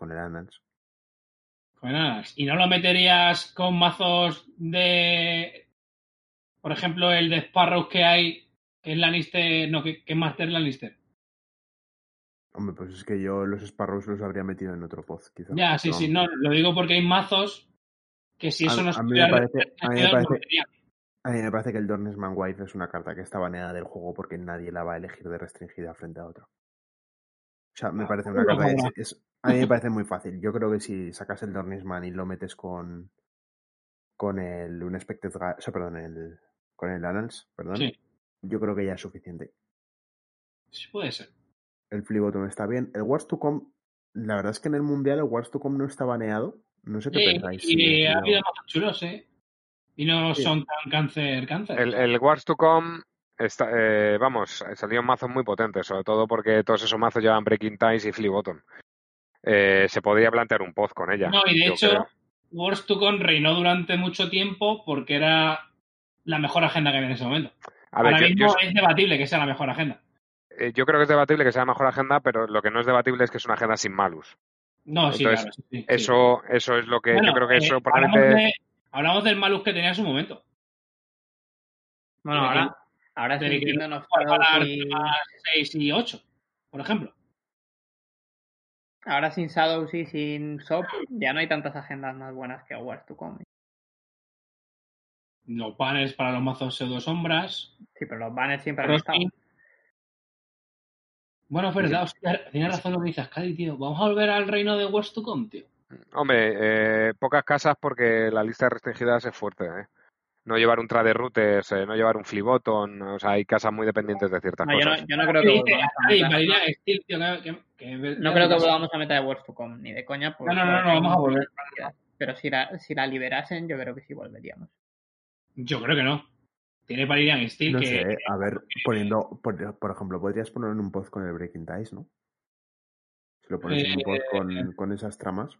Con el Annals. Con Annals. ¿Y no lo meterías con mazos de. Por ejemplo, el de Sparrows que hay, es Lannister. No, que, que es Master Lannister. Hombre, pues es que yo los Sparrows los habría metido en otro poz, quizá. Ya, sí, Pero sí, no, lo digo porque hay mazos que si eso A- no a mí me parece- a mí me parece- meterían. A mí me parece que el Dornisman Wife es una carta que está baneada del juego porque nadie la va a elegir de restringida frente a otra. O sea, me parece una bueno, carta que bueno. es, es- a mí me parece muy fácil. Yo creo que si sacas el Dornisman y lo metes con con el Unexpected Ga- o sea, perdón, el con el Annals, perdón, Sí, yo creo que ya es suficiente. sí puede ser. El Flibotom está bien. El Wars to Come, la verdad es que en el Mundial el Wars to Come no está baneado. No sé qué Sí, pensáis. y si ha habido mazos chulos, ¿eh? Y no Sí. son tan cáncer, cáncer. El, el Wars to Come, está, eh, vamos, salieron mazos muy potentes, sobre todo porque todos esos mazos llevan Breaking Ties y Flea Bottom. Eh, se podría plantear un pod con ella. No, y de hecho, creo. Wars to Con reinó durante mucho tiempo porque era la mejor agenda que había en ese momento. A ver, Ahora yo, mismo yo- es debatible que sea la mejor agenda. eh, yo creo que es debatible que sea la mejor agenda, pero lo que no es debatible es que es una agenda sin malus. No, sí, Entonces, claro. sí, sí, sí. Eso, eso es lo que Bueno, yo creo que eh, eso hablamos, probablemente. de- hablamos del malus que tenía en su momento. Bueno, ahora, ahora que entiendo no y- temas 6 y 8, por ejemplo. ahora sin Shadows y sin SOP ya no hay tantas agendas más buenas que Wars to Come. Los banners para los mazos pseudo sombras. Sí, pero los banners siempre han estado. Bueno, es verdad, hostia, tienes razón lo que dices, Cadi, tío. Vamos a volver al reino de Wars to Come, tío. Hombre, eh, pocas casas porque la lista de restringidas es fuerte. ¿eh? No llevar un trade routers, eh, no llevar un fliboton, o sea, hay casas muy dependientes de ciertas No, yo, no, cosas. yo no creo ¿Qué que dice? volvamos a meta- no creo que volvamos a meta de Wars to Come, ni de coña. No, no, no, no, vamos a volver. Pero si la, si la liberasen, yo creo que sí volveríamos. Yo creo que no. Tiene Valerian Steel No que... sé, a ver, poniendo, por, por ejemplo, podrías poner en un post con el Breaking Ties, ¿no? Si lo pones en un post Eh, con, con esas tramas,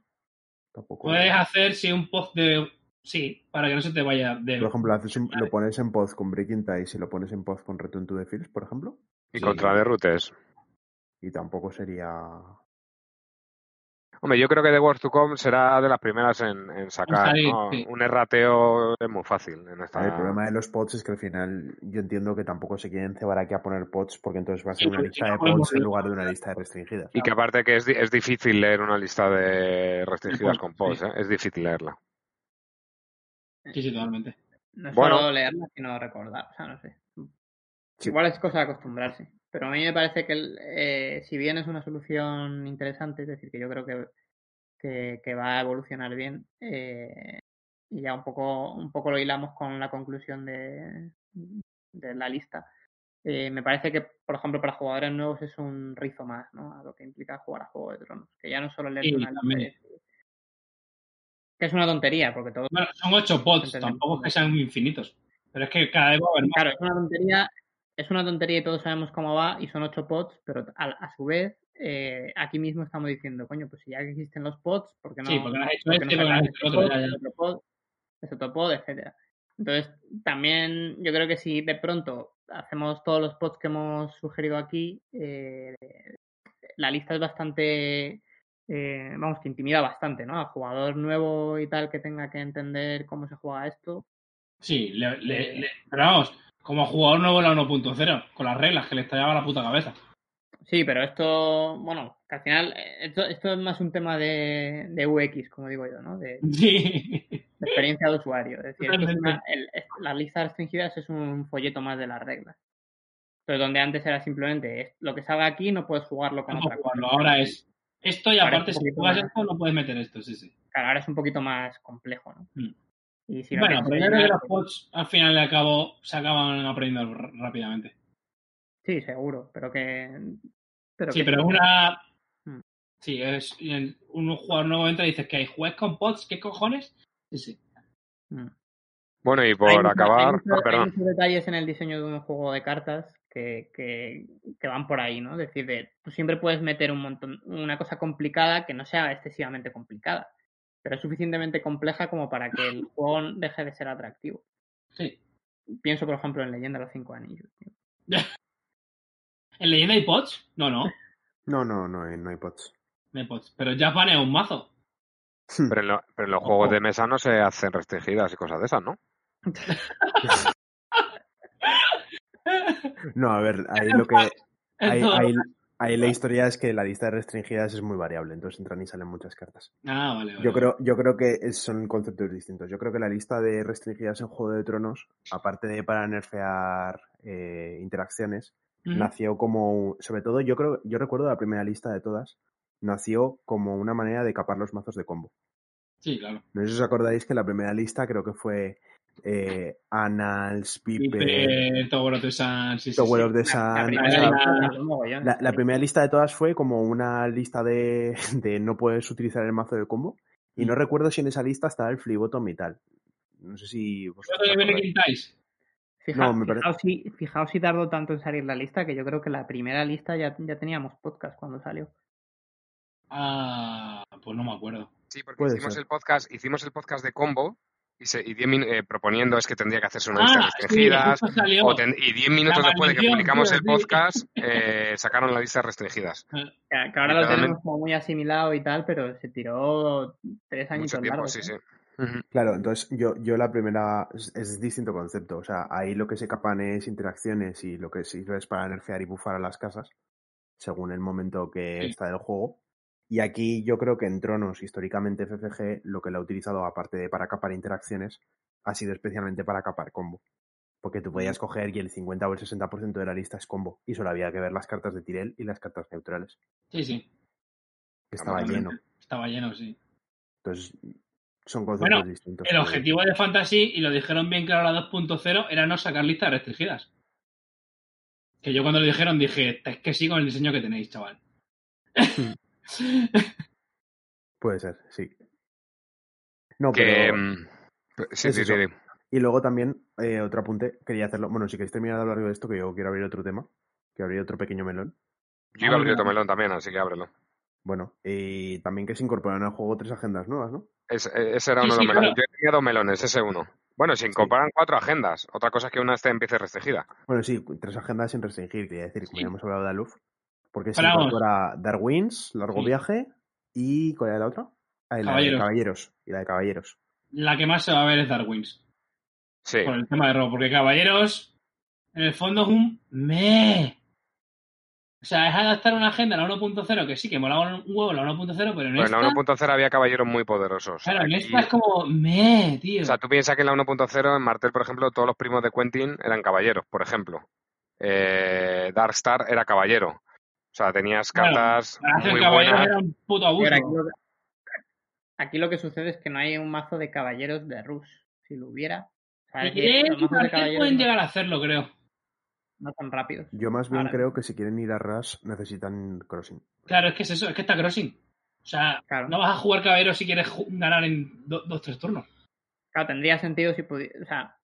tampoco. Puedes hacer, sí, un post de... Sí, para que no se te vaya de... Por ejemplo, haces un- lo pones en post con Breaking Ties y lo pones en post con Return to the Fields, por ejemplo, Y Sí. con trade routers. y tampoco sería. Hombre, yo creo que The Wars to Come será de las primeras en, en sacar. salir, ¿no? sí. Un errateo es muy fácil en esta. El problema de los pods es que al final yo entiendo que tampoco se quieren cebar aquí a poner pods porque entonces va a ser Sí, una lista no de pods en lugar de una lista de restringidas. Y que aparte que es, di- es difícil leer una lista de restringidas con pods, sí. ¿eh? Es difícil leerla. Sí, sí, totalmente. No es Bueno. solo leerla, sino recordar. O sea, no sé. Sí. Igual es cosa de acostumbrarse. Pero a mí me parece que, el- eh, si bien es una solución interesante, es decir, que yo creo que, que, que va a evolucionar bien, eh, y ya un poco, un poco lo hilamos con la conclusión de, de la lista. eh, me parece que, por ejemplo, para jugadores nuevos es un rizo más, ¿no? A lo que implica jugar a Juego de Tronos. Que ya no solo leer Sí, una que es una tontería, porque todo Bueno, son ocho pods, tampoco es que sean infinitos. Pero es que cada vez va a haber más. Claro, es una tontería, es una tontería y todos sabemos cómo va y son ocho pods, pero a, a su vez eh, aquí mismo estamos diciendo, coño, pues si ya existen los pods, ¿por qué no? Sí, porque no has hecho este, porque no has hecho el otro, pod, ya, ya. otro pod, ese otro pod, etcétera. Entonces, también yo creo que si de pronto hacemos todos los pods que hemos sugerido aquí, eh, la lista es bastante, eh, vamos, que intimida bastante, ¿no? Al jugador nuevo y tal que tenga que entender cómo se juega esto, Sí, le, le- le- pero vamos, como jugador nuevo en la 1.0, con las reglas que le estallaba la puta cabeza. Sí, pero esto, bueno, que al final, eh, esto, esto es más un tema de, de UX, como digo yo, ¿no? De, Sí. de experiencia de usuario. Es decir, es una- el- las listas restringidas es un folleto más de las reglas. Entonces, donde antes era simplemente lo que salga aquí no puedes jugarlo con No otra puedo cosa. jugarlo, ahora es esto y Ahora aparte si juegas más- esto no puedes meter esto, sí, sí. Claro, ahora es un poquito más complejo, ¿no? Mm. Y si no bueno, pero yo creo que los pods al final de cabo se acaban aprendiendo rápidamente. Sí, seguro, pero que... Pero Sí, que pero es una... Mm. Sí, es un jugador nuevo entra y dices que hay juez con pods, ¿qué cojones? Sí, sí. Mm. Bueno, y Hay por hay acabar. mucho- ah, hay perdón. muchos detalles en el diseño de un juego de cartas que, que, que van por ahí, ¿no? Es decir, de- tú siempre puedes meter un montón, una cosa complicada que no sea excesivamente complicada, pero es suficientemente compleja como para que el juego deje de ser atractivo. Sí. Pienso, por ejemplo, en Leyenda de los Cinco Anillos. tío. ¿En leyenda hay pods? No, no, No, no, no hay, no hay pods. no hay pods. Pero ya es un mazo. Pero en, lo- pero en los juegos de mesa no se hacen restringidas y cosas de esas, ¿no? No, a ver, ahí lo que. Ahí, Todo- ahí- ahí la historia es que la lista de restringidas es muy variable, entonces entran y salen muchas cartas. Ah, vale, vale. Yo creo, yo creo que son conceptos distintos. Yo creo que la lista de restringidas en Juego de Tronos, aparte de para nerfear eh, interacciones, nació como, sobre todo, yo creo, yo recuerdo la primera lista de todas, nació como una manera de capar los mazos de combo. Sí, claro. No sé si os acordáis que la primera lista creo que fue eh, Annals, Piper, Piper, Tower of the Sun, sí, sí, Tower sí. of the La primera lista tardó un mogollón. la, la primera lista de todas fue como una lista de, de no puedes utilizar el mazo de combo. Y no recuerdo si en esa lista estaba el Flibotom y tal. No sé si. Fija- No, me parece- fijaos, si, fijaos si tardó tanto en salir la lista, que yo creo que la primera lista ya, ya teníamos podcast cuando salió. Ah, pues no me acuerdo. Sí, porque hicimos ser. el podcast, hicimos el podcast de combo Y, se- y 10 min- eh, proponiendo es que tendría que hacerse una Ah, lista de sí, restringidas. o ten- y 10 minutos La después de que publicamos tío, el podcast, eh, sacaron la lista restringidas. Que, que ahora lo tenemos como muy asimilado y tal, pero se tiró tres años Mucho tiempo, largos. sí, ¿eh? sí. Claro, entonces yo, yo la primera es, es distinto concepto. O sea, ahí lo que se capan es interacciones y lo que sirve es para nerfear y bufar a las casas, según el momento que Sí. está del juego. Y aquí yo creo que en Tronos, históricamente FFG, lo que lo ha utilizado, aparte de para capar interacciones, ha sido especialmente para capar combo. Porque tú podías coger y el 50 o el 60% de la lista es combo. Y solo había que ver las cartas de Tirel y las cartas neutrales. Sí, sí. Que estaba lleno. Estaba lleno, sí. Entonces, son conceptos Bueno, distintos. El objetivo de Fantasy, y lo dijeron bien claro la 2.0, era no sacar listas restringidas. Que yo cuando lo dijeron dije, es que sí con el diseño que tenéis, chaval. Puede ser, sí. No, Que, pero... mm, sí, es sí, sí, sí. Y luego también, eh, otro apunte, quería hacerlo. Bueno, si queréis terminar de hablar de esto, que yo quiero abrir otro tema, que abrir otro pequeño melón. Yo iba a abrir otro melón también, así que ábrelo. Bueno, y también que se incorporan al juego tres agendas nuevas, ¿no? Es- eh, ese era Sí, uno de los melones. Yo tenía dos melones, ese uno. Bueno, se incorporan cuatro agendas. Otra cosa es que una esté empiece restringida. Bueno, sí, tres agendas sin restringir, quería decir, como Sí. ya hemos hablado de Aluf. Porque se Pero incorpora Darwins, Largo Sí. Viaje y. ¿Cuál era la otra? Ah, la de Caballeros. Caballeros. Y la de Caballeros. La que más se va a ver es Darwins. Sí. Por el tema de robo. Porque Caballeros, en el fondo es un me. O sea, es adaptar una agenda a la 1.0, que sí, que molaba un huevo la 1.0, pero en Bueno, esta... en la 1.0 había caballeros muy poderosos. Claro, en esta es como me, tío. O sea, tú piensas que en la 1.0, en Martel, por ejemplo, todos los primos de Quentin eran caballeros, por ejemplo. Eh, Darkstar era caballero. O sea, tenías cartas hacer muy caballeros buenas. era un puto abuso. aquí, lo que, aquí lo que sucede es que no hay un mazo de caballeros de Rus. Si lo hubiera. o sea, Eh, los mazos de Martel caballeros pueden no, llegar a hacerlo, creo. no son rápidos. Yo más bien Ahora creo que si quieren ir a Rush necesitan Crossing. Claro, es que es eso, es que está crossing. O sea, Claro. no vas a jugar caballero si quieres ganar en do- dos, tres turnos. Claro, tendría sentido si pudiera. O sea,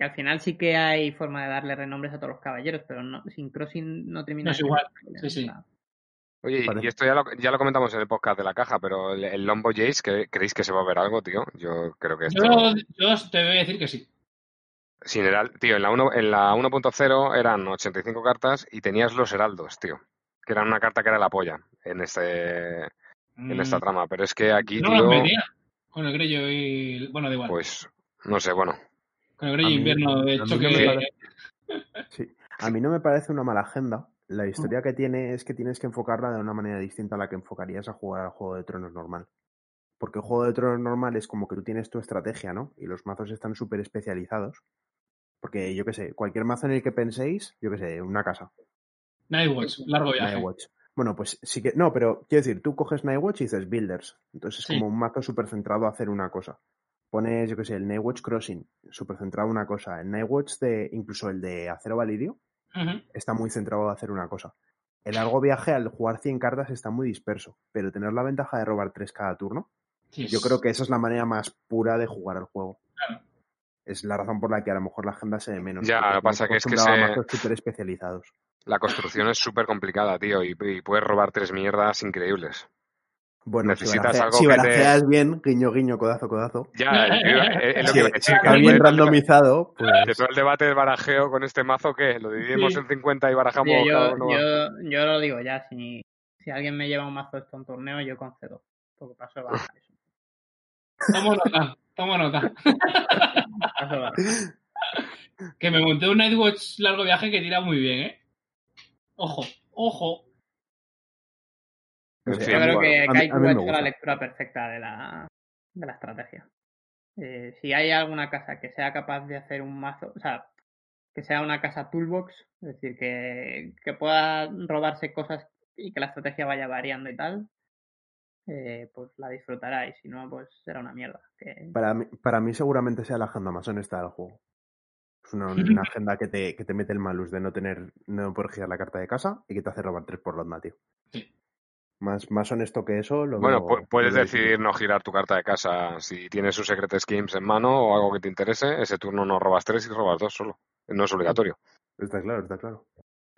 que al final sí que hay forma de darle renombres a todos los caballeros, pero no, sin crossing no termina No es igual. Sí, sí. Oye, y- esto ya lo, ya lo comentamos en el podcast de la caja, pero el, el Lombo Jace, ¿cre- ¿creéis que se va a ver algo, tío? Yo creo que esto... Yo, yo te voy a decir que sí. Sin heral- tío, en la, uno- en la 1.0 eran 85 cartas y tenías los heraldos, tío. Que eran una carta que era la polla en, este, en esta Mm, trama. Pero es que aquí, no los tío, metía. Con el Grello y. Bueno, da igual. pues, no sé, bueno. Con invierno, de hecho, no que. me parece- Sí. A mí no me parece una mala agenda. La historia que tiene es que tienes que enfocarla de una manera distinta a la que enfocarías a jugar al Juego de Tronos normal. Porque el Juego de Tronos normal es como que tú tienes tu estrategia, ¿no? Y los mazos están súper especializados. Porque yo qué sé, cualquier mazo en el que penséis, yo qué sé, una casa, Nightwatch, largo viaje. Nightwatch. Bueno, pues sí que. No, pero quiero decir, tú coges Nightwatch y dices Builders. Entonces es Sí. como un mazo súper centrado a hacer una cosa. Pones, yo qué sé, el Nightwatch Crossing, súper centrado a una cosa. El Nightwatch de. incluso el de Acero Valirio, está muy centrado a hacer una cosa. El largo viaje al jugar 100 cartas está muy disperso, pero tener la ventaja de robar 3 cada turno, Sí, yo creo que esa es la manera más pura de jugar al juego. Claro. Es la razón por la que a lo mejor la agenda se ve menos. Ya, porque lo que pasa que es que se- especializados. La construcción es súper complicada, tío, y, y puedes robar tres mierdas increíbles. Bueno, Necesitas si, algo si que te- barajeas bien, guiño, guiño, codazo, codazo. Ya, tío, es, es lo que que está bien randomizado, pues. de todo el debate del barajeo con este mazo, ¿qué? ¿Lo dividimos Sí. en 50 y barajamos cada yo, uno? yo, yo lo digo ya, si, si alguien me lleva un mazo de esto a un torneo, yo concedo. Porque paso de barajar eso. Tomo nota, tomo nota. Paso de barajar. Que me monté un Nightwatch largo viaje que tira muy bien, ¿eh? Ojo, ojo. En fin, Yo creo bueno, que me ha hecho la lectura perfecta de la, de la estrategia. Eh, si hay alguna casa que sea capaz de hacer un mazo, o sea, que sea una casa toolbox, es decir, que, que pueda robarse cosas y que la estrategia vaya variando y tal, eh, pues la disfrutará y si no, pues será una mierda. Que... Para mí, para mí seguramente sea la agenda más honesta del juego. Es una, una agenda que te, que te mete el malus de no tener, no poder girar la carta de casa y que te hace robar tres por lot tío. Más, más honesto que eso, lo Bueno, veo- puedes lo decidir no girar tu carta de casa. Si tienes un Secret Schemes en mano o algo que te interese, ese turno no robas tres y robas dos solo. No es obligatorio. Está claro, está claro.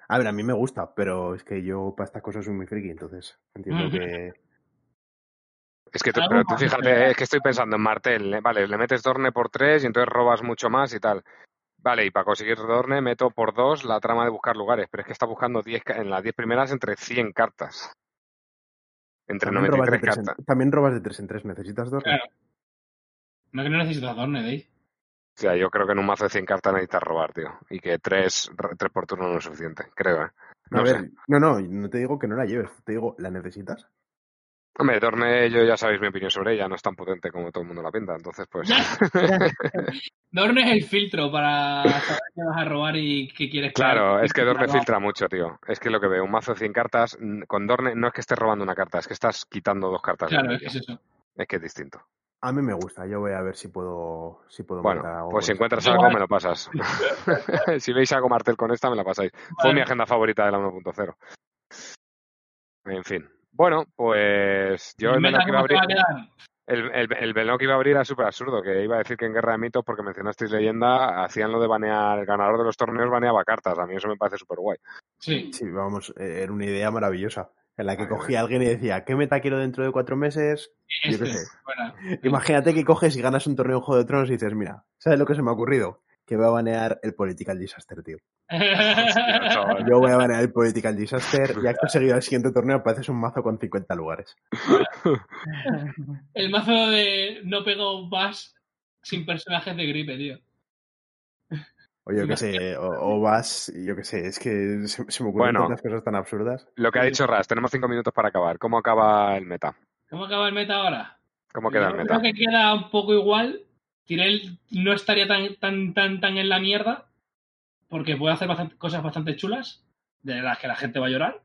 A ver, a mí me gusta, pero es que yo para estas cosas soy muy friki, entonces entiendo que. Es que tú, pero tú fíjate, es que estoy pensando en Martel. ¿eh? Vale, le metes Dorne por tres y entonces robas mucho más y tal. Vale, y para conseguir Dorne meto por dos la trama de buscar lugares, pero es que está buscando 10 ca- en las 10 primeras entre 100 cartas. Entre También robas, de 93 tres en, cartas. también robas de tres en tres. ¿Necesitas dos? Claro. No que no necesitas Dorne, Dave. O sea, yo creo que en un mazo de 100 cartas necesitas robar, tío. Y que tres, tres por turno no es suficiente, creo, ¿eh? No a sé. ver, no, no, no te digo que no la lleves. Te digo, ¿la necesitas? Hombre, Dorne, yo ya sabéis mi opinión sobre ella, no es tan potente como todo el mundo la pinta, entonces pues... Dorne es el filtro para saber qué vas a robar y qué quieres Claro, crear. es que Dorne filtra mucho, tío. Es que lo que veo, un mazo de 100 cartas, con Dorne no es que estés robando una carta, es que estás quitando dos cartas. Claro, es que es eso. Es que es distinto. A mí me gusta. Yo voy a ver si puedo, si puedo Bueno, algo pues si encuentras algo me lo pasas. si veis algo Martel con esta, me la pasáis. Fue mi agenda favorita de la 1.0. En fin. Bueno, pues yo ¿El meta que iba a abrir, el, el, el que iba a abrir era súper absurdo, que iba a decir que en Guerra de Mitos, porque mencionasteis leyenda, hacían lo de banear, el ganador de los torneos baneaba cartas. A mí eso me parece súper guay. Sí. Sí, vamos, eh, era una idea maravillosa. En la que cogía a alguien y decía, ¿qué meta quiero dentro de cuatro meses? Yo Este. qué sé. Bueno, Imagínate que coges y ganas un torneo en Juego de Tronos y dices, mira, ¿sabes lo que se me ha ocurrido? Que voy a banear el Political Disaster, tío. Hostia. Yo voy a banear el Political Disaster y acto seguido al siguiente torneo pareces un mazo con 50 lugares. el mazo de no pego vas sin personajes de gripe, tío. O yo qué sé, o, o vas, yo qué sé, es que se, se me ocurren Bueno. tantas cosas tan absurdas. Lo que ha dicho Ras, tenemos cinco minutos para acabar. ¿Cómo acaba el meta? ¿Cómo acaba el meta ahora? ¿Cómo queda el meta? creo que queda un poco igual. Tyrell no estaría tan, tan, tan, tan en la mierda. Porque puede hacer bastante- cosas bastante chulas. De las que la gente va a llorar.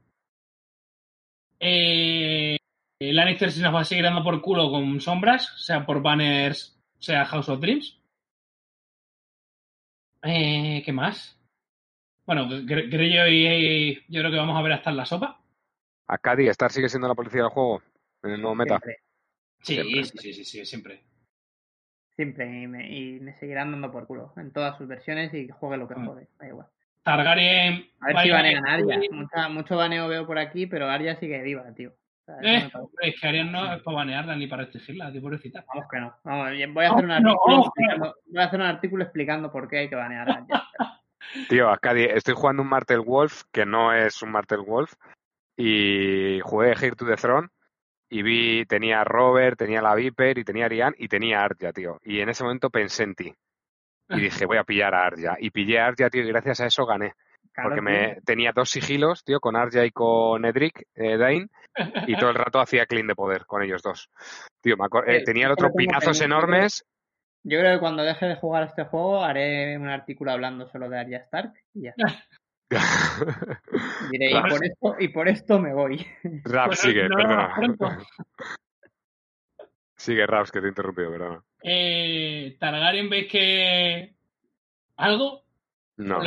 Eh, Lannister se nos va a seguir dando por culo con sombras. Sea por banners, sea House of Dreams. Eh, ¿Qué más? Bueno, Gre- Greyjoy yo creo que vamos a ver hasta en la sopa. Acadi, ¿Star sigue siendo la policía del juego? En el nuevo meta. Siempre, Sí, Siempre. sí, sí, sí, sí, siempre. Siempre. Y me, y me seguirán dando por culo en todas sus versiones y juegue lo que Mm. juegue. Da igual. Targaryen. A ver si banean a Arya. Mucha- mucho baneo veo por aquí, pero Arya sigue viva, tío. O sea, Eh, es que Arias no es para banearla ni para restringirla, tío, pobrecita. Vamos que no. Vamos, voy a hacer un No, artículo no, voy a hacer un artículo explicando por qué hay que banear a Arya. Tío, Acadi, estoy jugando un Martel Wolf que no es un Martel Wolf. Y jugué Here to the Throne. Y vi, tenía a Robert, tenía a la Viper y tenía a Ariane y tenía a Arya, tío. Y en ese momento pensé en ti. Y dije, voy a pillar a Arya. Y pillé a Arya, tío, y gracias a eso gané. Claro, Porque tío. me tenía dos sigilos, tío, con Arya y con Edric eh, Dane. Y todo el rato hacía clean de poder con ellos dos. Tío, me eh, Eh, tenía el yo otro lo tengo pinazos enormes. Yo creo que cuando deje de jugar este juego haré un artículo hablando solo de Arya Stark y ya está. Diré, y por esto, y por esto me voy. Rap, Bueno, sigue, no, perdona. pronto. sigue, Raps, que te he interrumpido, perdona. Eh, Targaryen, ¿veis que algo? No,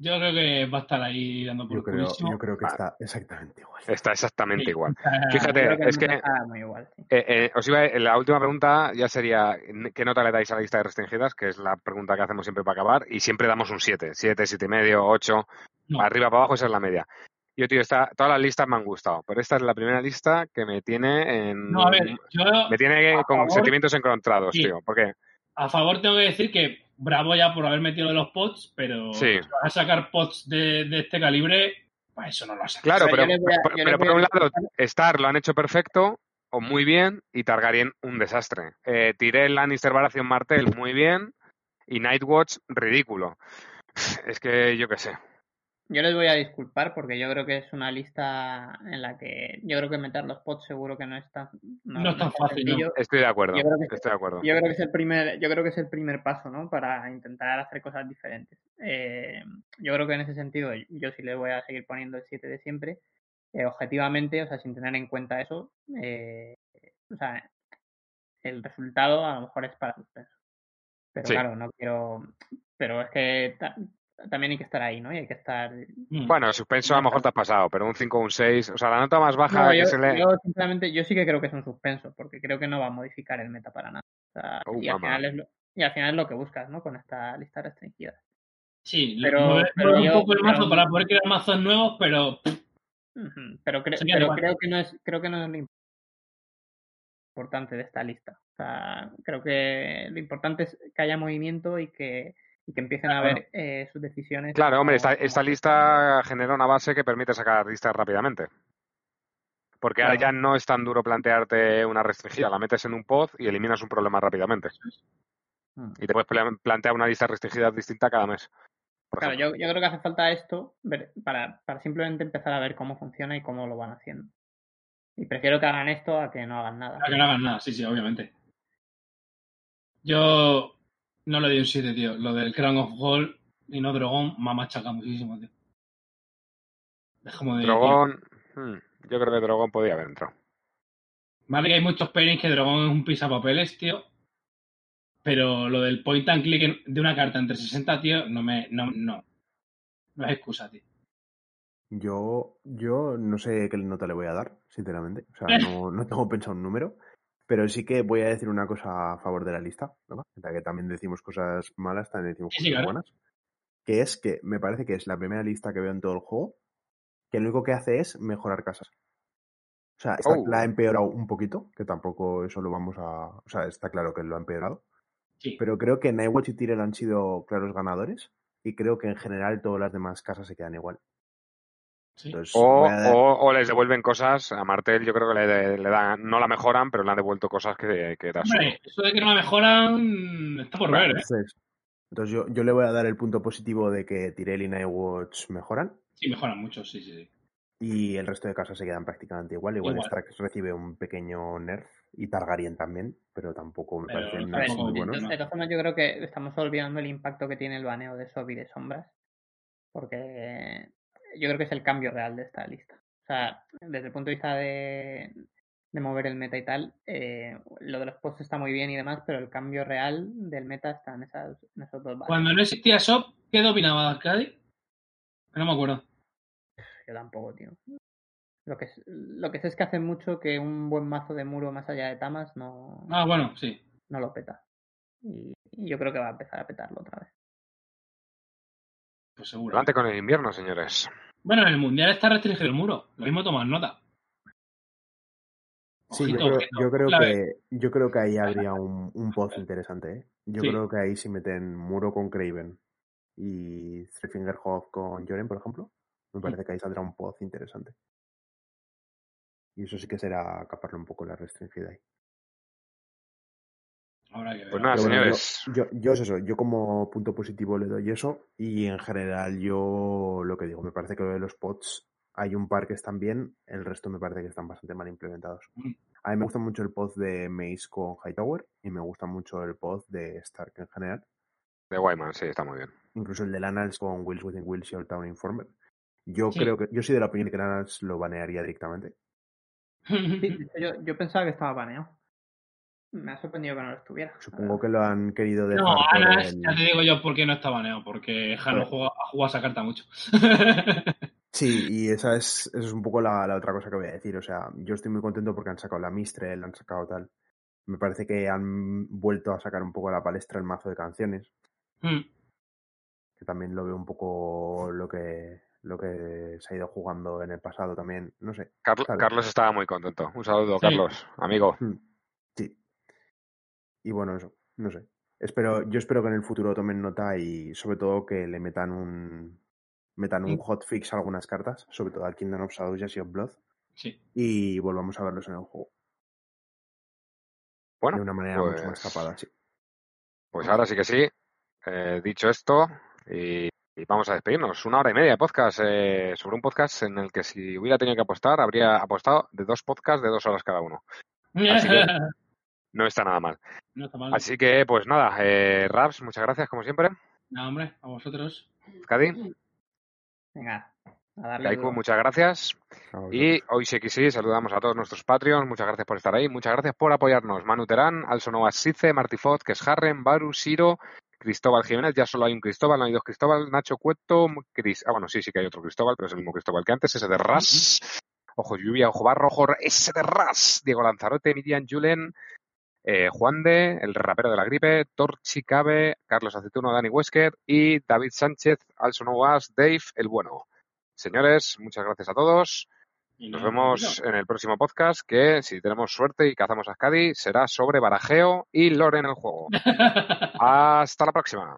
Yo creo que va a estar ahí dando por Yo creo, yo creo que Ah. está exactamente igual. está exactamente Sí. igual. Fíjate, que es que meta está muy igual, sí. eh, eh, os iba a- la última pregunta ya sería ¿qué nota le dais a la lista de restringidas? Que es la pregunta que hacemos siempre para acabar y siempre damos un 7, 7, 7 y medio, 8, No. arriba para abajo esa es la media. Yo, tío, esta, todas las listas me han gustado, pero esta es la primera lista que me tiene en... No, a ver, yo me tiene con favor- sentimientos encontrados, Sí. tío. Porque a favor tengo que decir que bravo ya por haber metido de los pots, pero Sí. si vas a sacar pots de, de este calibre, pues eso no lo sacado. Claro, Pero pero, yo le voy a- por- yo le pero por un lado, Star lo han hecho perfecto o muy bien y Targaryen un desastre. Eh, Tyrell, Lannister, Baratheon, Martel muy bien y Nightwatch ridículo. Es que yo qué sé. Yo les voy a disculpar porque yo creo que es una lista en la que yo creo que meter los pods seguro que no es tan No es tan fácil, ¿no? Estoy de acuerdo. Yo creo que- Estoy de acuerdo. Yo creo que es el primer, yo creo que es el primer paso, ¿no? Para intentar hacer cosas diferentes. Eh, yo creo que en ese sentido yo sí le voy a seguir poniendo el 7 de siempre. Eh, objetivamente, o sea, sin tener en cuenta eso, eh, o sea, el resultado a lo mejor es para suspenso. Pero Sí. claro, no quiero, pero es que también hay que estar ahí, ¿no? Y hay que estar Mm. Bueno, suspenso a lo mejor te has pasado, pero un 5 o un 6. O sea, la nota más baja No, que se le. yo, sinceramente, yo sí que creo que es un suspenso, porque creo que no va a modificar el meta para nada. O sea, Oh, y, al final es lo, y al final es lo que buscas, ¿no? Con esta lista restringida. Sí, pero- mover- pero mover un yo- poco el pero- mazo para poder crear mazos nuevos, pero Pero, cre- Sería pero igual. creo que no es, creo que no es lo importante de esta lista. O sea, creo que lo importante es que haya movimiento y que, y que empiecen a ver eh, sus decisiones. Claro, hombre, esta, esta lista genera una base que permite sacar listas rápidamente. Porque ahora ya no es tan duro plantearte una restringida, la metes en un pod y eliminas un problema rápidamente. Mm. Y te puedes pla- plantear una lista restringida distinta cada mes. Claro, yo, yo creo que hace falta esto ver- para, para simplemente empezar a ver cómo funciona y cómo lo van haciendo. Y prefiero que hagan esto a que no hagan nada. A que no hagan nada, sí, sí, obviamente. Yo no le doy un 7, tío. Lo del Crown of Gold y no Dragón me ha machacado muchísimo, tío. Dejamos de. Drogón, hmm, yo creo que Drogón podía haber entrado. Vale que hay muchos pairings que Dragón es un pisapapeles, tío. Pero lo del point and click de una carta entre 60, tío, no me. No, no. No es excusa, tío. Yo, yo no sé qué nota le voy a dar, sinceramente. O sea, no, no tengo pensado un número. Pero sí que voy a decir una cosa a favor de la lista, ¿no? Que también decimos cosas malas, también decimos Sí, cosas claro. buenas. Que es que me parece que es la primera lista que veo en todo el juego que lo único que hace es mejorar casas. O sea, esta Oh. la ha empeorado un poquito, que tampoco eso lo vamos a... O sea, está claro que lo ha empeorado. Sí. Pero creo que Nightwatch y Tyrell han sido claros ganadores y creo que en general todas las demás casas se quedan igual. Sí. Entonces, O, dar- o, o les devuelven cosas. A Martel yo creo que le, le dan, no la mejoran, pero le han devuelto cosas que, que era suyo. Hombre, eso de que no la mejoran está por ver, ¿eh? Entonces, entonces yo, yo le voy a dar el punto positivo de que Tyrell y Nightwatch mejoran Sí, mejoran mucho, sí, sí, sí. y el resto de casas se quedan prácticamente igual. Igual, Igual. Strax recibe un pequeño nerf y Targaryen también, pero tampoco me ver, tampoco muy de, buenos. ¿no? de todas formas, yo creo que estamos olvidando el impacto que tiene el baneo de Sobi de sombras. Porque yo creo que es el cambio real de esta lista. O sea, desde el punto de vista de, de mover el meta y tal, eh, lo de los posts está muy bien y demás, pero el cambio real del meta está en, esas, en esos dos bares. Cuando no existía SOP, ¿qué dominaba Arcadi? No me acuerdo. Yo tampoco, tío. Lo que, lo que sé es que hace mucho que un buen mazo de muro más allá de Tamas no, Ah, bueno, sí. no lo peta. Y, y yo creo que va a empezar a petarlo otra vez. Pues seguro. Adelante con el invierno, señores. Bueno, en el mundial está restringido el muro. Lo mismo tomas nota. Sí, yo creo, ojito. yo creo La que yo creo que ahí habría un, un poz interesante, ¿eh? Yo Sí. creo que ahí si meten Muro con Craven y Three Finger Hawk con Joren, por ejemplo, me parece que ahí saldrá un poz interesante. Y eso sí que será caparle un poco la restringida ahí. Habrá que. Pues nada, Pero bueno, señores. yo, yo, yo es eso, yo como punto positivo le doy eso y en general yo lo que digo, me parece que lo de los pods hay un par que están bien, el resto me parece que están bastante mal implementados. Mm. A mí me gusta mucho el pod de Mace con Hightower y me gusta mucho el pod de Stark en general, De Wyman, sí, está muy bien. incluso el de Lanals con Wills Within Wills y Old Town Informer. Yo Sí. creo que, yo soy de la opinión de que Lanals lo banearía directamente. Sí, yo, yo pensaba que estaba baneado. Me ha sorprendido que no lo estuviera. Supongo que lo han querido dejar No, Anas, el- ya te digo yo por qué no está baneado. Porque Jano Bueno. juega, ha jugado a esa carta mucho. Sí, y esa es, esa es un poco la, la otra cosa que voy a decir. O sea, yo estoy muy contento porque han sacado la Mistrel, han sacado tal. Me parece que han vuelto a sacar un poco a la palestra el mazo de canciones, Mm. que también lo veo un poco lo que, lo que se ha ido jugando en el pasado también. No sé. Carlos estaba muy contento. Un saludo, Sí. Carlos, amigo. Y bueno, eso, no sé. Espero, yo espero que en el futuro tomen nota y sobre todo que le metan un metan un Sí. hotfix a algunas cartas, sobre todo al Kingdom of Shadows y a Sea of Blood, Sí. y volvamos a verlos en el juego. Bueno, de una manera mucho más pues- tapada, sí. Pues ahora sí que sí. Eh, dicho esto, y, y vamos a despedirnos. Una hora y media de podcast eh, sobre un podcast en el que si hubiera tenido que apostar, habría apostado de dos podcasts de dos horas cada uno. Así que- No está nada mal. no está mal. Así que, pues nada, eh, Raps, muchas gracias como siempre. No, hombre, a vosotros. Cadi, Venga, a darle Kaiku, muchas gracias. Y hoy sí que sí, saludamos a todos nuestros Patreons. Muchas gracias por estar ahí. Muchas gracias por apoyarnos. Manu Terán, Alsonoa Sice, Martifot, Kesharren, Baru, Siro, Cristóbal Jiménez. Ya solo hay un Cristóbal, no hay dos Cristóbal. Nacho Cueto, Cris. Ah, bueno, sí, sí que hay otro Cristóbal, pero es el mismo Cristóbal que antes. Ese de Ras. Ojo Lluvia, Ojo Barro, Ojo ese de Ras. Diego Lanzarote, Miriam Julen, eh, Juan de, el rapero de la gripe, Torchi Cabe, Carlos Aceituno, Dani Wesker y David Sánchez, Alsonoas, Dave, el bueno. Señores, muchas gracias a todos Y Nos no, vemos en el próximo podcast que, si tenemos suerte y cazamos a Scadi, será sobre barajeo y lore en el juego. Hasta la próxima.